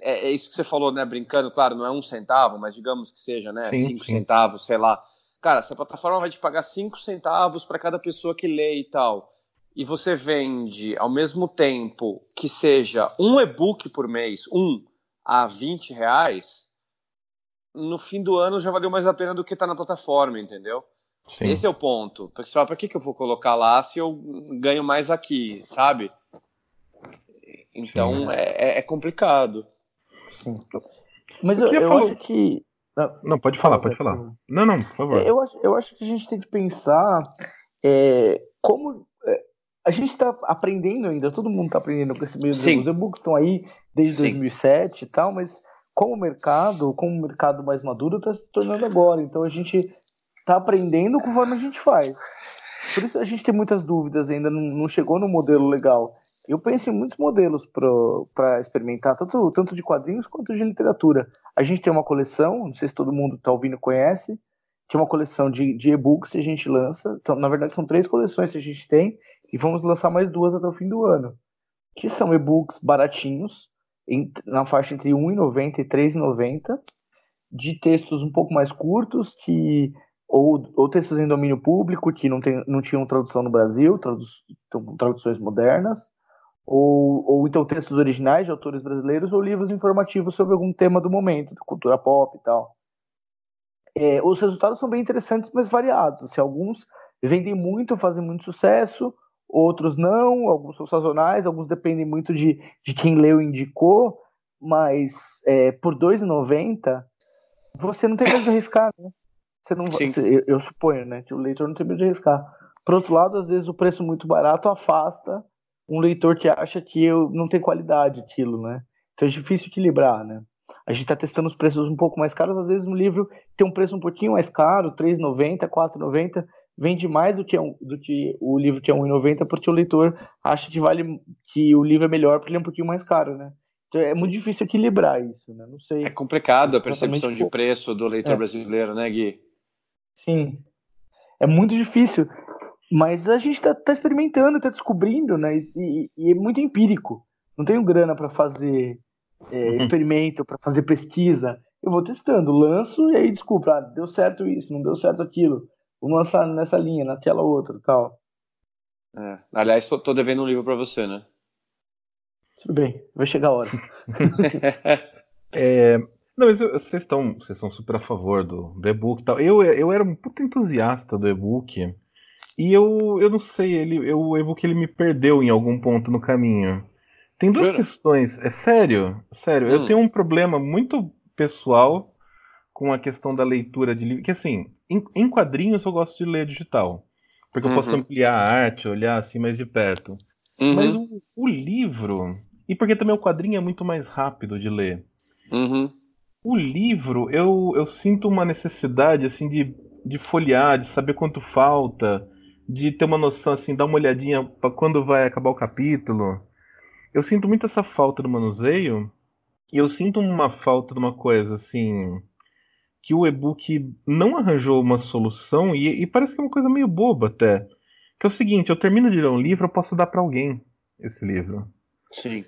É, é, isso que você falou, né? Brincando, claro, não é um centavo, mas digamos que seja, né? Sim, cinco sim. centavos, sei lá. Cara, se a plataforma vai te pagar cinco centavos para cada pessoa que lê e tal e você vende ao mesmo tempo que seja um e-book por mês, um a 20 reais, no fim do ano já valeu mais a pena do que estar tá na plataforma, entendeu? Sim. Esse é o ponto. Porque você fala, para que, que eu vou colocar lá se eu ganho mais aqui, sabe? Então é, é, é, complicado. Sim. Mas eu, eu, eu acho que. Não, pode falar, pode falar. Não, não, por favor. Eu acho, eu acho que a gente tem que pensar é, como a gente está aprendendo ainda, todo mundo está aprendendo com esse meio Os e-books estão aí desde Sim. 2007 e tal, mas como mercado, como o mercado mais maduro está se tornando agora. Então a gente está aprendendo conforme a gente faz. Por isso a gente tem muitas dúvidas ainda, não, não chegou no modelo legal. Eu penso em muitos modelos para experimentar, tanto, tanto de quadrinhos quanto de literatura. A gente tem uma coleção, não sei se todo mundo está ouvindo conhece, é uma coleção de, de e-books que a gente lança. Então, na verdade, são três coleções que a gente tem, e vamos lançar mais duas até o fim do ano, que são e-books baratinhos, em, na faixa entre R$1,90 e R$3,90, de textos um pouco mais curtos, que ou, ou textos em domínio público, que não, tem, não tinham tradução no Brasil, então, traduções modernas, ou, ou então textos originais de autores brasileiros, ou livros informativos sobre algum tema do momento, cultura pop e tal. É, os resultados são bem interessantes, mas variados. Se alguns vendem muito, fazem muito sucesso, outros não, alguns são sazonais, alguns dependem muito de, de quem leu e indicou, mas é, por R$ 2,90 você não tem medo de arriscar, né? Você não, você, eu, eu, suponho, né, que o leitor não tem medo de arriscar. Por outro lado, às vezes o preço muito barato afasta um leitor que acha que eu, não tem qualidade aquilo, né? Então é difícil equilibrar, né? A gente está testando os preços um pouco mais caros, às vezes um livro tem um preço um pouquinho mais caro, R$ 3,90, R$ 4,90, vende mais do que, um, do que o livro que é 1,90 porque o leitor acha que vale que o livro é melhor porque ele é um pouquinho mais caro, né? Então é muito difícil equilibrar isso, né? Não sei. É complicado a percepção de preço do leitor é. brasileiro, né, Gui? Sim. É muito difícil. Mas a gente está tá experimentando, está descobrindo, né? E, e, é muito empírico. Não tenho grana para fazer é, uhum. experimento, para fazer pesquisa. Eu vou testando, lanço e aí desculpa, ah, deu certo isso, não deu certo aquilo vamos lançar nessa linha, naquela outra tal. É. Aliás, tô, tô devendo um livro para você, né? Tudo bem, vai chegar a hora. é, não, mas vocês estão vocês estão super a favor do, do e-book e tal. Eu, eu era um puto entusiasta do e-book. E eu, eu não sei, ele, eu, o e-book ele me perdeu em algum ponto no caminho. Tem duas Jura? questões. É sério, sério. Hum. Eu tenho um problema muito pessoal com a questão da leitura de livro. Que assim, em, em, quadrinhos eu gosto de ler digital. Porque eu uhum. posso ampliar a arte, olhar assim mais de perto. Uhum. Mas o, o, livro. E porque também o quadrinho é muito mais rápido de ler. Uhum. O livro, eu, eu sinto uma necessidade assim de, de folhear, de saber quanto falta, de ter uma noção assim, dar uma olhadinha para quando vai acabar o capítulo. Eu sinto muito essa falta do manuseio. E eu sinto uma falta de uma coisa assim que o e-book não arranjou uma solução e, e, parece que é uma coisa meio boba até. Que é o seguinte, eu termino de ler um livro, eu posso dar para alguém esse livro. Sim.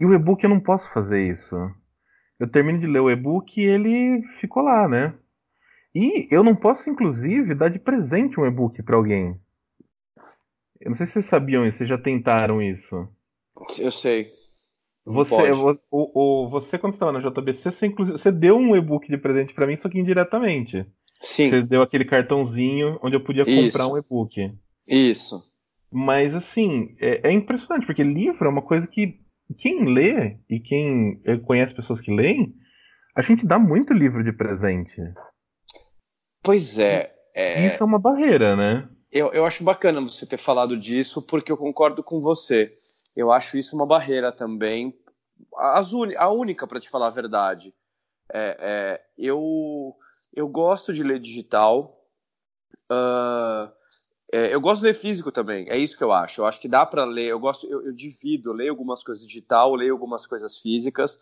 E o e-book eu não posso fazer isso. Eu termino de ler o e-book e ele ficou lá, né? E eu não posso, inclusive, dar de presente um e-book para alguém. Eu não sei se vocês sabiam isso, vocês já tentaram isso. Eu sei. Você, o, o, você quando estava na JBC, você, inclusive, você deu um e-book de presente para mim, só que indiretamente. Sim. Você deu aquele cartãozinho onde eu podia Isso. comprar um e-book. Isso. Mas, assim, é, é, impressionante, porque livro é uma coisa que quem lê e quem conhece pessoas que leem, a gente dá muito livro de presente. Pois é. é... Isso é uma barreira, né? Eu, eu acho bacana você ter falado disso, porque eu concordo com você. Eu acho isso uma barreira também. A única, para te falar a verdade. É, é, eu, eu gosto de ler digital. Uh, é, eu gosto de ler físico também, é isso que eu acho. Eu acho que dá para ler. Eu gosto, eu, eu, divido, eu leio algumas coisas digital, leio algumas coisas físicas.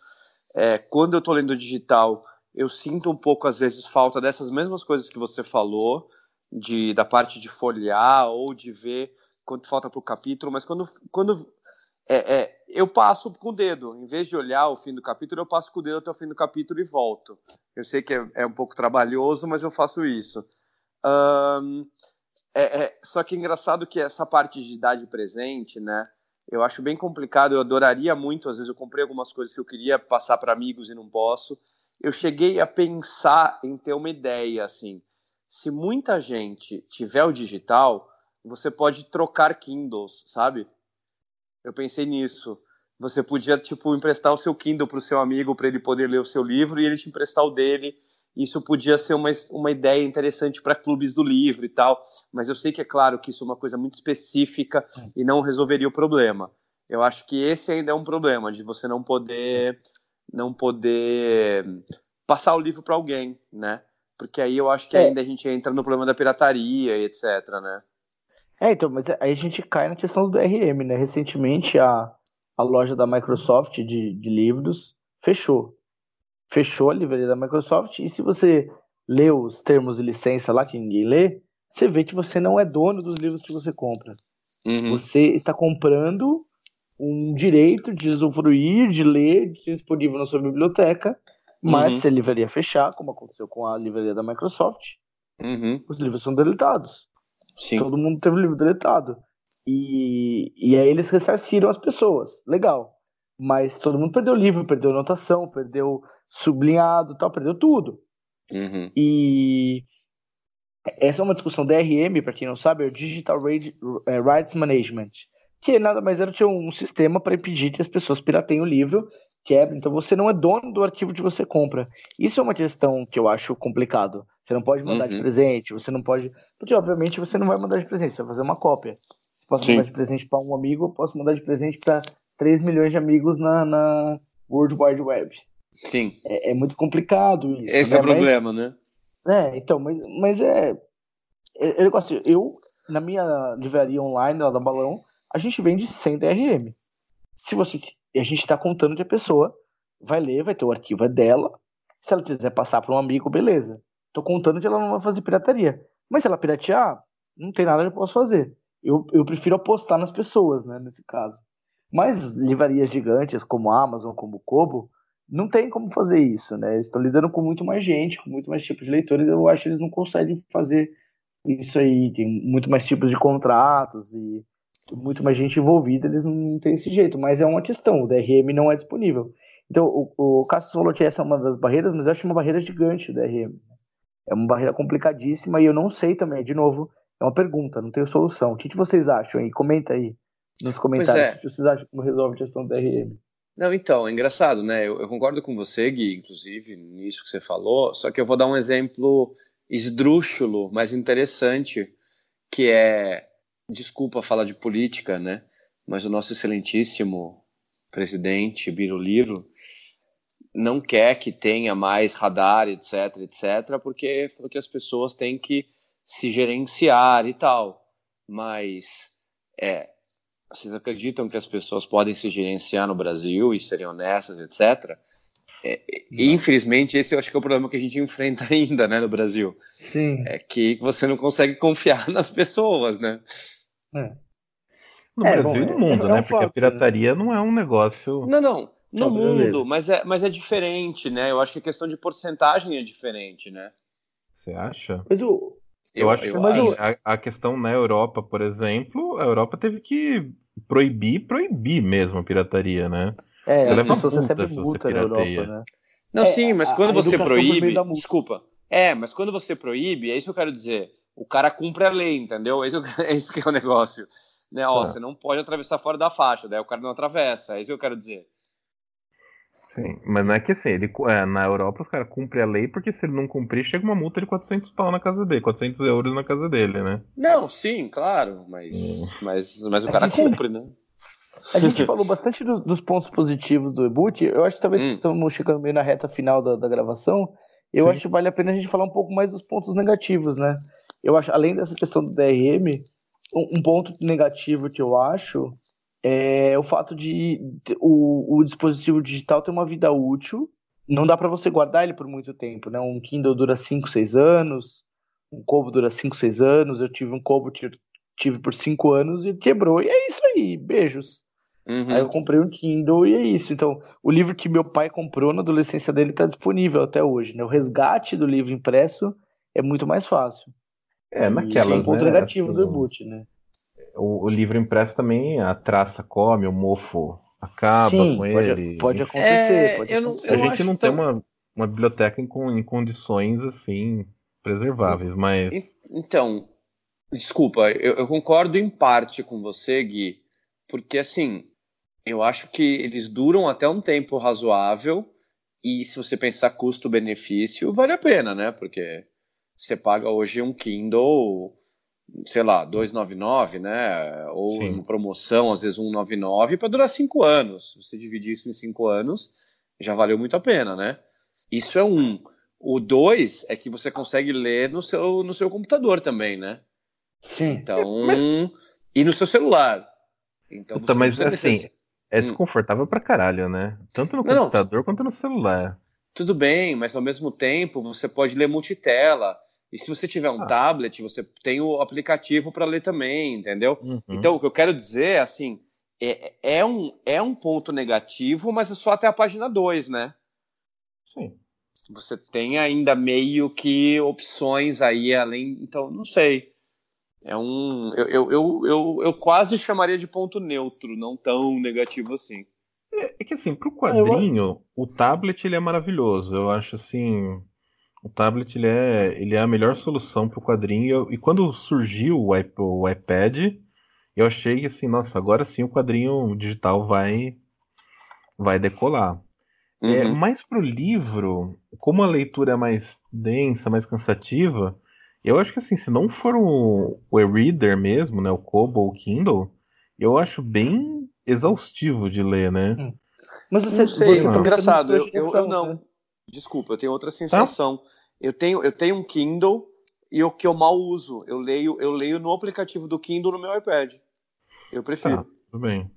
É, quando eu estou lendo digital, eu sinto um pouco às vezes falta dessas mesmas coisas que você falou, de da parte de folhear ou de ver quanto falta para o capítulo. Mas quando, quando é, é, eu passo com o dedo, em vez de olhar o fim do capítulo, eu passo com o dedo até o fim do capítulo e volto. Eu sei que é, é um pouco trabalhoso, mas eu faço isso. É, é, só que é engraçado que essa parte de idade presente, né? Eu acho bem complicado. Eu adoraria muito. Às vezes eu comprei algumas coisas que eu queria passar para amigos e não posso. Eu cheguei a pensar em ter uma ideia assim. Se muita gente tiver o digital, você pode trocar Kindles, sabe? Eu pensei nisso. Você podia tipo emprestar o seu Kindle para o seu amigo para ele poder ler o seu livro e ele te emprestar o dele isso podia ser uma, uma ideia interessante para clubes do livro e tal, mas eu sei que é claro que isso é uma coisa muito específica e não resolveria o problema. Eu acho que esse ainda é um problema de você não poder não poder passar o livro para alguém, né? Porque aí eu acho que é. ainda a gente entra no problema da pirataria e etc, né? É, então, mas aí a gente cai na questão do DRM, né? Recentemente a, a loja da Microsoft de, de livros fechou fechou a livraria da Microsoft e se você lê os termos de licença lá que ninguém lê, você vê que você não é dono dos livros que você compra. Uhum. Você está comprando um direito de usufruir, de ler, de ser disponível na sua biblioteca, mas uhum. se a livraria fechar, como aconteceu com a livraria da Microsoft, uhum. os livros são deletados. Sim. Todo mundo teve o livro deletado. E, e aí eles ressarciram as pessoas. Legal. Mas todo mundo perdeu o livro, perdeu anotação, perdeu sublinhado tal, perdeu tudo. Uhum. E essa é uma discussão DRM, para quem não sabe, é o Digital é, Rights Management, que nada mais era que um sistema para impedir que as pessoas pirateiem o livro, quebrem. Então você não é dono do arquivo que você compra. Isso é uma questão que eu acho complicado. Você não pode mandar uhum. de presente, você não pode. Porque, obviamente, você não vai mandar de presente, você vai fazer uma cópia. Você pode Sim. mandar de presente para um amigo, eu posso mandar de presente para 3 milhões de amigos na, na World Wide Web. Sim. É, é muito complicado isso. Esse né? é o problema, mas, né? É, então, mas, mas é. Eu, eu, eu, na minha livraria online lá da Balão, a gente vende sem DRM. Se você. A gente está contando que a pessoa vai ler, vai ter o arquivo é dela. Se ela quiser passar para um amigo, beleza. Tô contando que ela não vai fazer pirataria. Mas se ela piratear, não tem nada que eu possa fazer. Eu, eu prefiro apostar nas pessoas, né, nesse caso. Mas livrarias gigantes como a Amazon, como o Kobo, não tem como fazer isso, né? Eles estão lidando com muito mais gente, com muito mais tipos de leitores. Eu acho que eles não conseguem fazer isso aí. Tem muito mais tipos de contratos e muito mais gente envolvida. Eles não têm esse jeito, mas é uma questão. O DRM não é disponível. Então, o, o Cassius falou que essa é uma das barreiras, mas eu acho uma barreira gigante o DRM. É uma barreira complicadíssima e eu não sei também. De novo, é uma pergunta, não tenho solução. O que, que vocês acham aí? Comenta aí nos comentários. É. O que vocês acham que resolve a questão do DRM? Não, então, é engraçado, né? Eu, eu, concordo com você, Gui, inclusive, nisso que você falou, só que eu vou dar um exemplo esdrúxulo, mas interessante, que é, desculpa falar de política, né? Mas o nosso excelentíssimo presidente, Biruliro, não quer que tenha mais radar, etc, etc, porque falou que as pessoas têm que se gerenciar e tal. Mas é, vocês acreditam que as pessoas podem se gerenciar no Brasil e serem honestas, etc. É, infelizmente, esse eu acho que é o problema que a gente enfrenta ainda, né, no Brasil. Sim. É que você não consegue confiar nas pessoas, né? É. No é, Brasil bom, e no mundo, é, né? Porque a né? pirataria né? não é um negócio. Não, não. No mundo, mas é, mas é diferente, né? Eu acho que a questão de porcentagem é diferente, né? Você acha? Mas o, eu, eu acho que assim, a, a, questão na Europa, por exemplo, a Europa teve que proibir, proibir mesmo a pirataria, né? É, as pessoas recebem multa na Europa, né? Não, é, sim, mas quando você proíbe. Desculpa. É, mas quando você proíbe, é isso que eu quero dizer. O cara cumpre a lei, entendeu? É isso, é isso que é o negócio. Né? Ó, tá. Você não pode atravessar fora da faixa, daí o cara não atravessa. É isso que eu quero dizer. Sim, mas não é que assim, ele, é, na Europa os caras cumprem a lei porque se ele não cumprir, chega uma multa de 400 pau na casa dele, 400 euros na casa dele, né? Não, sim, claro, mas, mas, mas o cara gente, cumpre, né? A gente falou bastante do, dos pontos positivos do e-book, eu acho que talvez hum. estamos chegando meio na reta final da, da gravação, eu sim. acho que vale a pena a gente falar um pouco mais dos pontos negativos, né? Eu acho, além dessa questão do DRM, um, um ponto negativo que eu acho é o fato de o, o dispositivo digital ter uma vida útil. Não dá para você guardar ele por muito tempo, né? Um Kindle dura 5, 6 anos, um Kobo dura 5, 6 anos. Eu tive um Kobo que tive por 5 anos e quebrou. E é isso aí, beijos. Uhum. Aí eu comprei um Kindle e é isso. Então, o livro que meu pai comprou na adolescência dele está disponível até hoje. Né? O resgate do livro impresso é muito mais fácil. É, naquela. Sem ponto né, negativo do e-book, né? o, o, livro impresso também, a traça come, o mofo acaba Sim, com pode, ele. Pode acontecer. É, pode eu acontecer. Não, a gente não tem uma, uma biblioteca em, em condições assim preserváveis, mas. Então, desculpa, eu, eu concordo em parte com você, Gui, porque assim, eu acho que eles duram até um tempo razoável e se você pensar custo-benefício, vale a pena, né? Porque você paga hoje um Kindle sei lá, 299, né? Ou Sim. em promoção, às vezes 199, para durar cinco anos. Se você dividir isso em cinco anos, já valeu muito a pena, né? Isso é um. O dois é que você consegue ler no seu, no seu computador também, né? Sim. Então. Mas... E no seu celular. Então, Puta, mas assim, é hum. desconfortável hum. pra caralho, né? Tanto no não, computador não. quanto no celular. Tudo bem, mas ao mesmo tempo você pode ler multitela. E se você tiver um ah. tablet, você tem o aplicativo para ler também, entendeu? Uhum. Então, o que eu quero dizer é assim: é, é, um, é um ponto negativo, mas é só até a página 2, né? Sim. Você tem ainda meio que opções aí além. Então, não sei. É um. Eu, eu, eu, eu, eu quase chamaria de ponto neutro, não tão negativo assim. É, é que assim, pro quadrinho, eu... o tablet ele é maravilhoso. Eu acho assim o tablet ele é, ele é a melhor solução para o quadrinho. E, quando surgiu o, o iPad, eu achei que assim, nossa, agora sim o quadrinho digital vai, vai decolar. É, uhum. É, mas para o livro, como a leitura é mais densa, mais cansativa, eu acho que assim, se não for o, o e-reader mesmo, né, o Kobo ou o Kindle, eu acho bem exaustivo de ler, né? Hum. Mas você, não sei, você, tá engraçado, eu, eu, eu, não. Né? Desculpa, eu tenho outra sensação. Tá? Eu tenho, eu tenho um Kindle e o que eu mal uso, eu leio, eu leio no aplicativo do Kindle no meu iPad. Eu prefiro. Tá, tudo bem.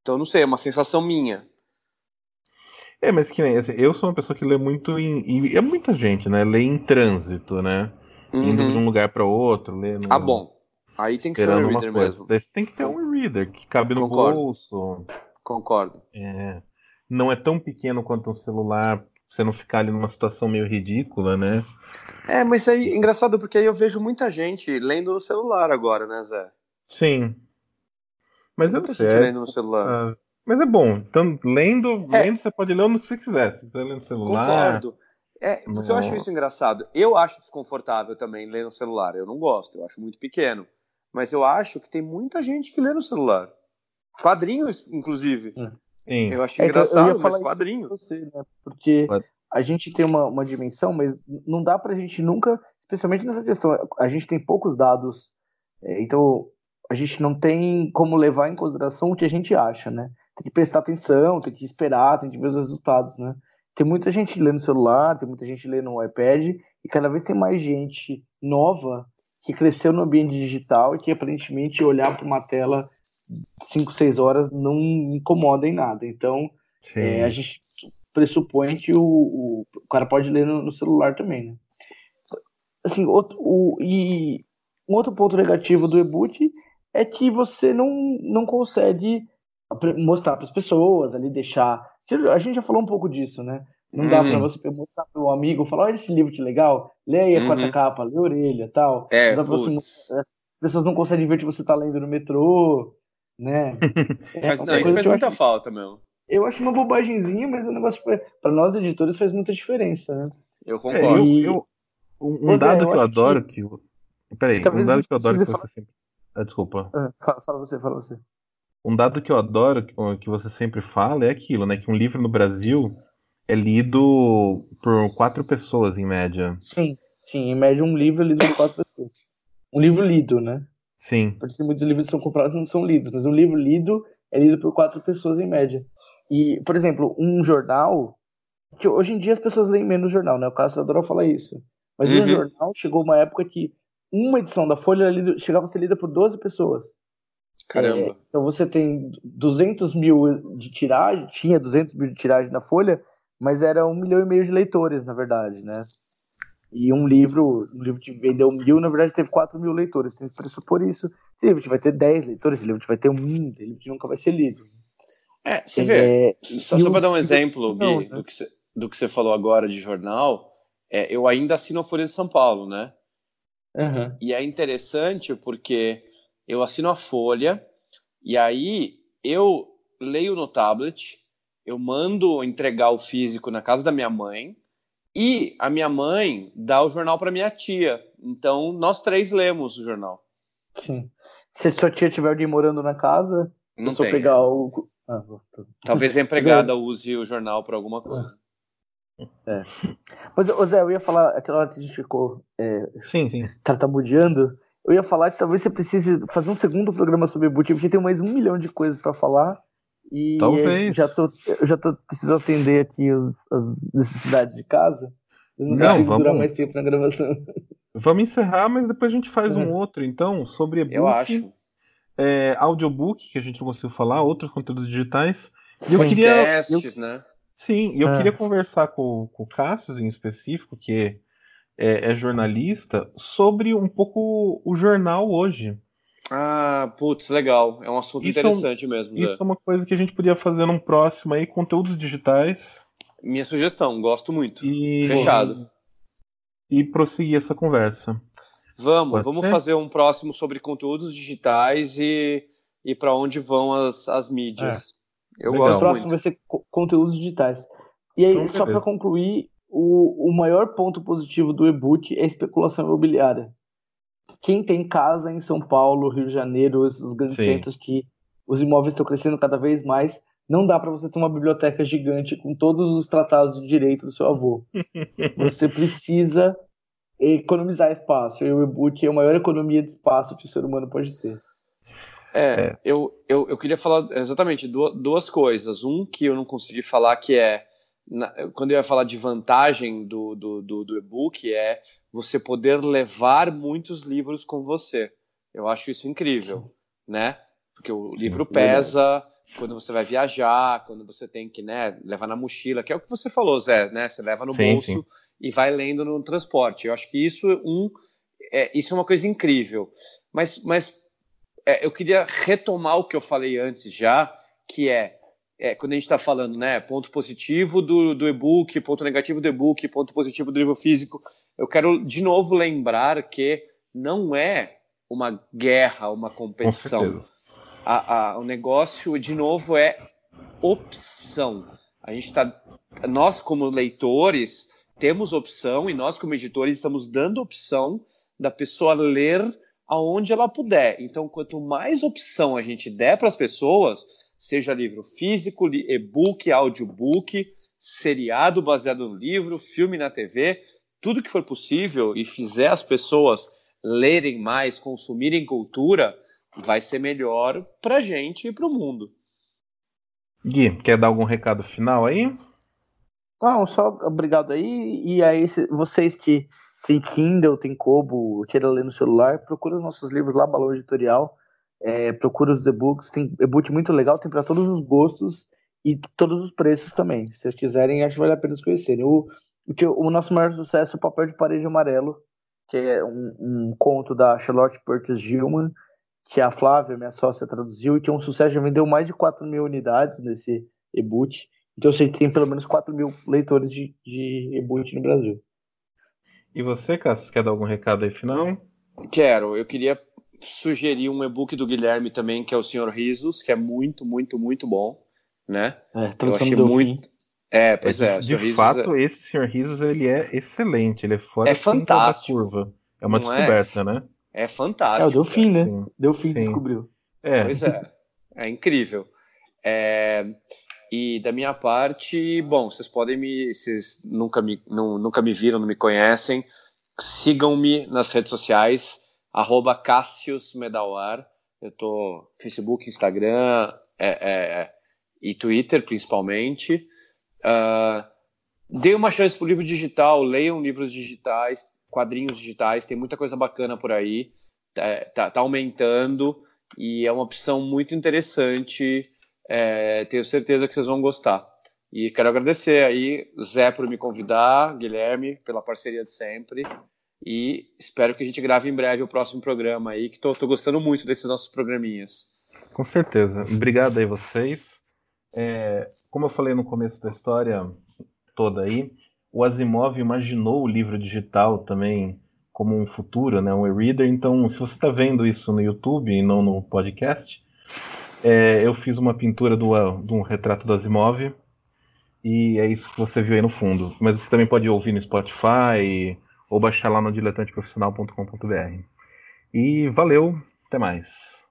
Então não sei, é uma sensação minha. É, mas que nem assim, eu sou uma pessoa que lê muito em. E é muita gente, né? Lê em trânsito, né? Uhum. Indo de um lugar para outro, lê no... Ah, bom. Aí tem que ser um reader mesmo. Daí você tem que ter um reader que cabe no Concordo. bolso. Concordo. É. Não é tão pequeno quanto um celular você não ficar ali numa situação meio ridícula, né? É, mas aí é engraçado porque aí eu vejo muita gente lendo no celular agora, né, Zé? Sim. Mas eu não sei. lendo no celular. Mas é bom. Então, lendo, é. lendo você pode ler o que você quiser. Se você ler no celular. Concordo. É, porque eu acho isso engraçado. Eu acho desconfortável também ler no celular. Eu não gosto, eu acho muito pequeno. Mas eu acho que tem muita gente que lê no celular. Quadrinhos, inclusive. Hum. Sim. Eu acho é, engraçado, então, mas quadrinho. Você, né? Porque a gente tem uma, uma dimensão, mas não dá pra gente nunca, especialmente nessa questão, a gente tem poucos dados, é, então a gente não tem como levar em consideração o que a gente acha, né? Tem que prestar atenção, tem que esperar, tem que ver os resultados, né? Tem muita gente lendo no celular, tem muita gente lendo no iPad, e cada vez tem mais gente nova que cresceu no ambiente digital e que aparentemente olhar para uma tela 5, 6 horas não incomoda em nada. Então, é, a gente pressupõe que o, o, o cara pode ler no, no, celular também, né? Assim, outro, o, e um outro ponto negativo do e-book é que você não, não consegue mostrar para as pessoas, ali deixar. A gente já falou um pouco disso, né? Não dá uhum. para você mostrar para o amigo, falar, olha esse livro que legal, lê aí a uhum. quarta capa, lê a orelha tal. É, não dá pra você, as pessoas não conseguem ver que você está lendo no metrô, né? É, Mas, não, isso faz muita falta, meu. Eu acho uma bobagemzinha, mas o negócio para nós editores faz muita diferença, né? Eu concordo. É, eu, eu, um, dado que eu adoro que... que... Peraí, um dado que eu adoro que você sempre... Ah, desculpa. Ah, fala, fala, você, fala você. Um dado que eu adoro que você sempre fala é aquilo, né? Que um livro no Brasil é lido por quatro pessoas em média. Sim, sim, em média um livro é lido por quatro pessoas. Um livro lido, né? Sim. Porque muitos livros que são comprados não são lidos, mas um livro lido é lido por quatro pessoas em média. E, por exemplo, um jornal, que hoje em dia as pessoas leem menos jornal, né? O Cássio adora falar isso. Mas uhum. um jornal chegou uma época que uma edição da Folha lido, chegava a ser lida por 12 pessoas. Caramba. É, então você tem 200 mil de tiragem, tinha 200 mil de tiragem na Folha, mas era um milhão e meio de leitores, na verdade, né? E um livro, um livro que vendeu mil, na verdade teve 4 mil leitores. Tem que pressupor isso. Esse livro vai ter 10 leitores, esse livro vai ter um, esse livro nunca vai ser lido. É, você vê. É, só, só para dar um exemplo, Gui, né? do, que você, do que você falou agora de jornal, é, eu ainda assino a Folha de São Paulo, né? Uhum. E é interessante porque eu assino a Folha e aí eu leio no tablet eu mando entregar o físico na casa da minha mãe e a minha mãe dá o jornal para minha tia. Então nós três lemos o jornal. Sim. Se sua tia tiver alguém morando na casa, não tem. pegar o ah, talvez a empregada use o jornal para alguma coisa. É. Mas, ô Zé, eu ia falar, aquela hora que a gente ficou é, sim, sim. tartamudeando, eu ia falar que talvez você precise fazer um segundo programa sobre boot, porque tem mais um milhão de coisas para falar. E Talvez. Já tô, eu já tô precisando atender aqui os, as necessidades de casa. Eu não, não consigo vamos... durar mais tempo na gravação. Vamos encerrar, mas depois a gente faz um outro, então, sobre e-book. Eu acho. É, audiobook, que a gente não conseguiu falar, outros conteúdos digitais. E eu queria. eu, né? Sim, eu ah. queria conversar com, com o Cassius em específico, que é, é jornalista, sobre um pouco o jornal hoje. Ah, putz, legal. É um assunto isso interessante é um, mesmo. Isso é uma coisa que a gente podia fazer num próximo aí, conteúdos digitais. Minha sugestão, gosto muito. E... Fechado. E prosseguir essa conversa. Vamos, Pode vamos ser? fazer um próximo sobre conteúdos digitais e, e para onde vão as, as mídias. É. Eu Legal. gosto o próximo muito. vai ser conteúdos digitais. E aí, então, só para concluir, o, o maior ponto positivo do e-book é a especulação imobiliária quem tem casa em São Paulo, Rio de Janeiro, esses grandes Sim. centros que os imóveis estão crescendo cada vez mais, não dá para você ter uma biblioteca gigante com todos os tratados de direito do seu avô. você precisa economizar espaço. E o e-book é a maior economia de espaço que o ser humano pode ter. É, é. Eu, eu, eu queria falar exatamente duas, duas coisas. Um que eu não consegui falar, que é na, quando eu ia falar de vantagem do, do, do, do e-book, é você poder levar muitos livros com você. Eu acho isso incrível, Sim. né? Porque o livro pesa quando você vai viajar, quando você tem que né, levar na mochila, que é o que você falou, Zé, né? Você leva no sim, bolso sim. e vai lendo no transporte. Eu acho que isso um, é, isso é uma coisa incrível. Mas, mas é, eu queria retomar o que eu falei antes já, que é, é quando a gente está falando, né? Ponto positivo do, do e-book, ponto negativo do e-book, ponto positivo do livro físico eu quero de novo lembrar que não é uma guerra, uma competição. A, a, o negócio, de novo, é opção. A gente está, nós como leitores temos opção e nós como editores estamos dando opção da pessoa ler aonde ela puder. Então, quanto mais opção a gente der para as pessoas, seja livro físico, e-book, audiobook, seriado baseado no livro, filme na TV, tudo que for possível e fizer as pessoas lerem mais, consumirem cultura, vai ser melhor para a gente e para o mundo. Gui, quer dar algum recado final aí? Não, só obrigado aí. E aí, vocês que têm Kindle, tem Kobo, queira ler no celular, procura os nossos livros lá, Balão Editorial. É, procura os e-books, tem e-book muito legal, tem para todos os gostos e todos os preços também. Se vocês quiserem, acho que vale a pena conhecerem. O porque o nosso maior sucesso é o Papel de Parede Amarelo, que é um, um conto da Charlotte Perkins Gilman, que a Flávia, minha sócia, traduziu, e que é um sucesso, já vendeu mais de 4 mil unidades nesse e-book. Então eu sei que tem pelo menos 4 mil leitores de, de e-book no Brasil. E você, Cássio, quer dar algum recado aí final? Quero. Eu queria sugerir um e-book do Guilherme também, que é o Senhor Risos, que é muito, muito, muito bom. né? É, eu achei muito. É, pois é. é de, de fato, esse Sr. Risos ele é excelente, ele é fora é fantástico. da curva. É uma Não é? descoberta, é? né? É fantástico. É o Delfim, né? Sim. Delfim descobriu. É. Pois é. É incrível. É... E da minha parte, bom, vocês podem me. Vocês nunca me, não, nunca me viram, não me conhecem. Sigam-me nas redes sociais, arroba Cassius Medawar. Eu tô Facebook, Instagram é, é, e Twitter, principalmente. Uh, dê uma chance para o livro digital, leiam livros digitais, quadrinhos digitais, tem muita coisa bacana por aí, tá, tá, tá aumentando e é uma opção muito interessante. É, tenho certeza que vocês vão gostar. E quero agradecer aí, Zé, por me convidar, Guilherme, pela parceria de sempre. E espero que a gente grave em breve o próximo programa aí, que estou gostando muito desses nossos programinhas. Com certeza. Obrigado aí vocês. É, como eu falei no começo da história toda aí, o Asimov imaginou o livro digital também como um futuro, né, um e-reader. Então, se você está vendo isso no YouTube e não no podcast, é, eu fiz uma pintura do, de um retrato do Asimov e é isso que você viu aí no fundo. Mas você também pode ouvir no Spotify ou baixar lá no diletanteprofissional.com.br. E valeu, até mais.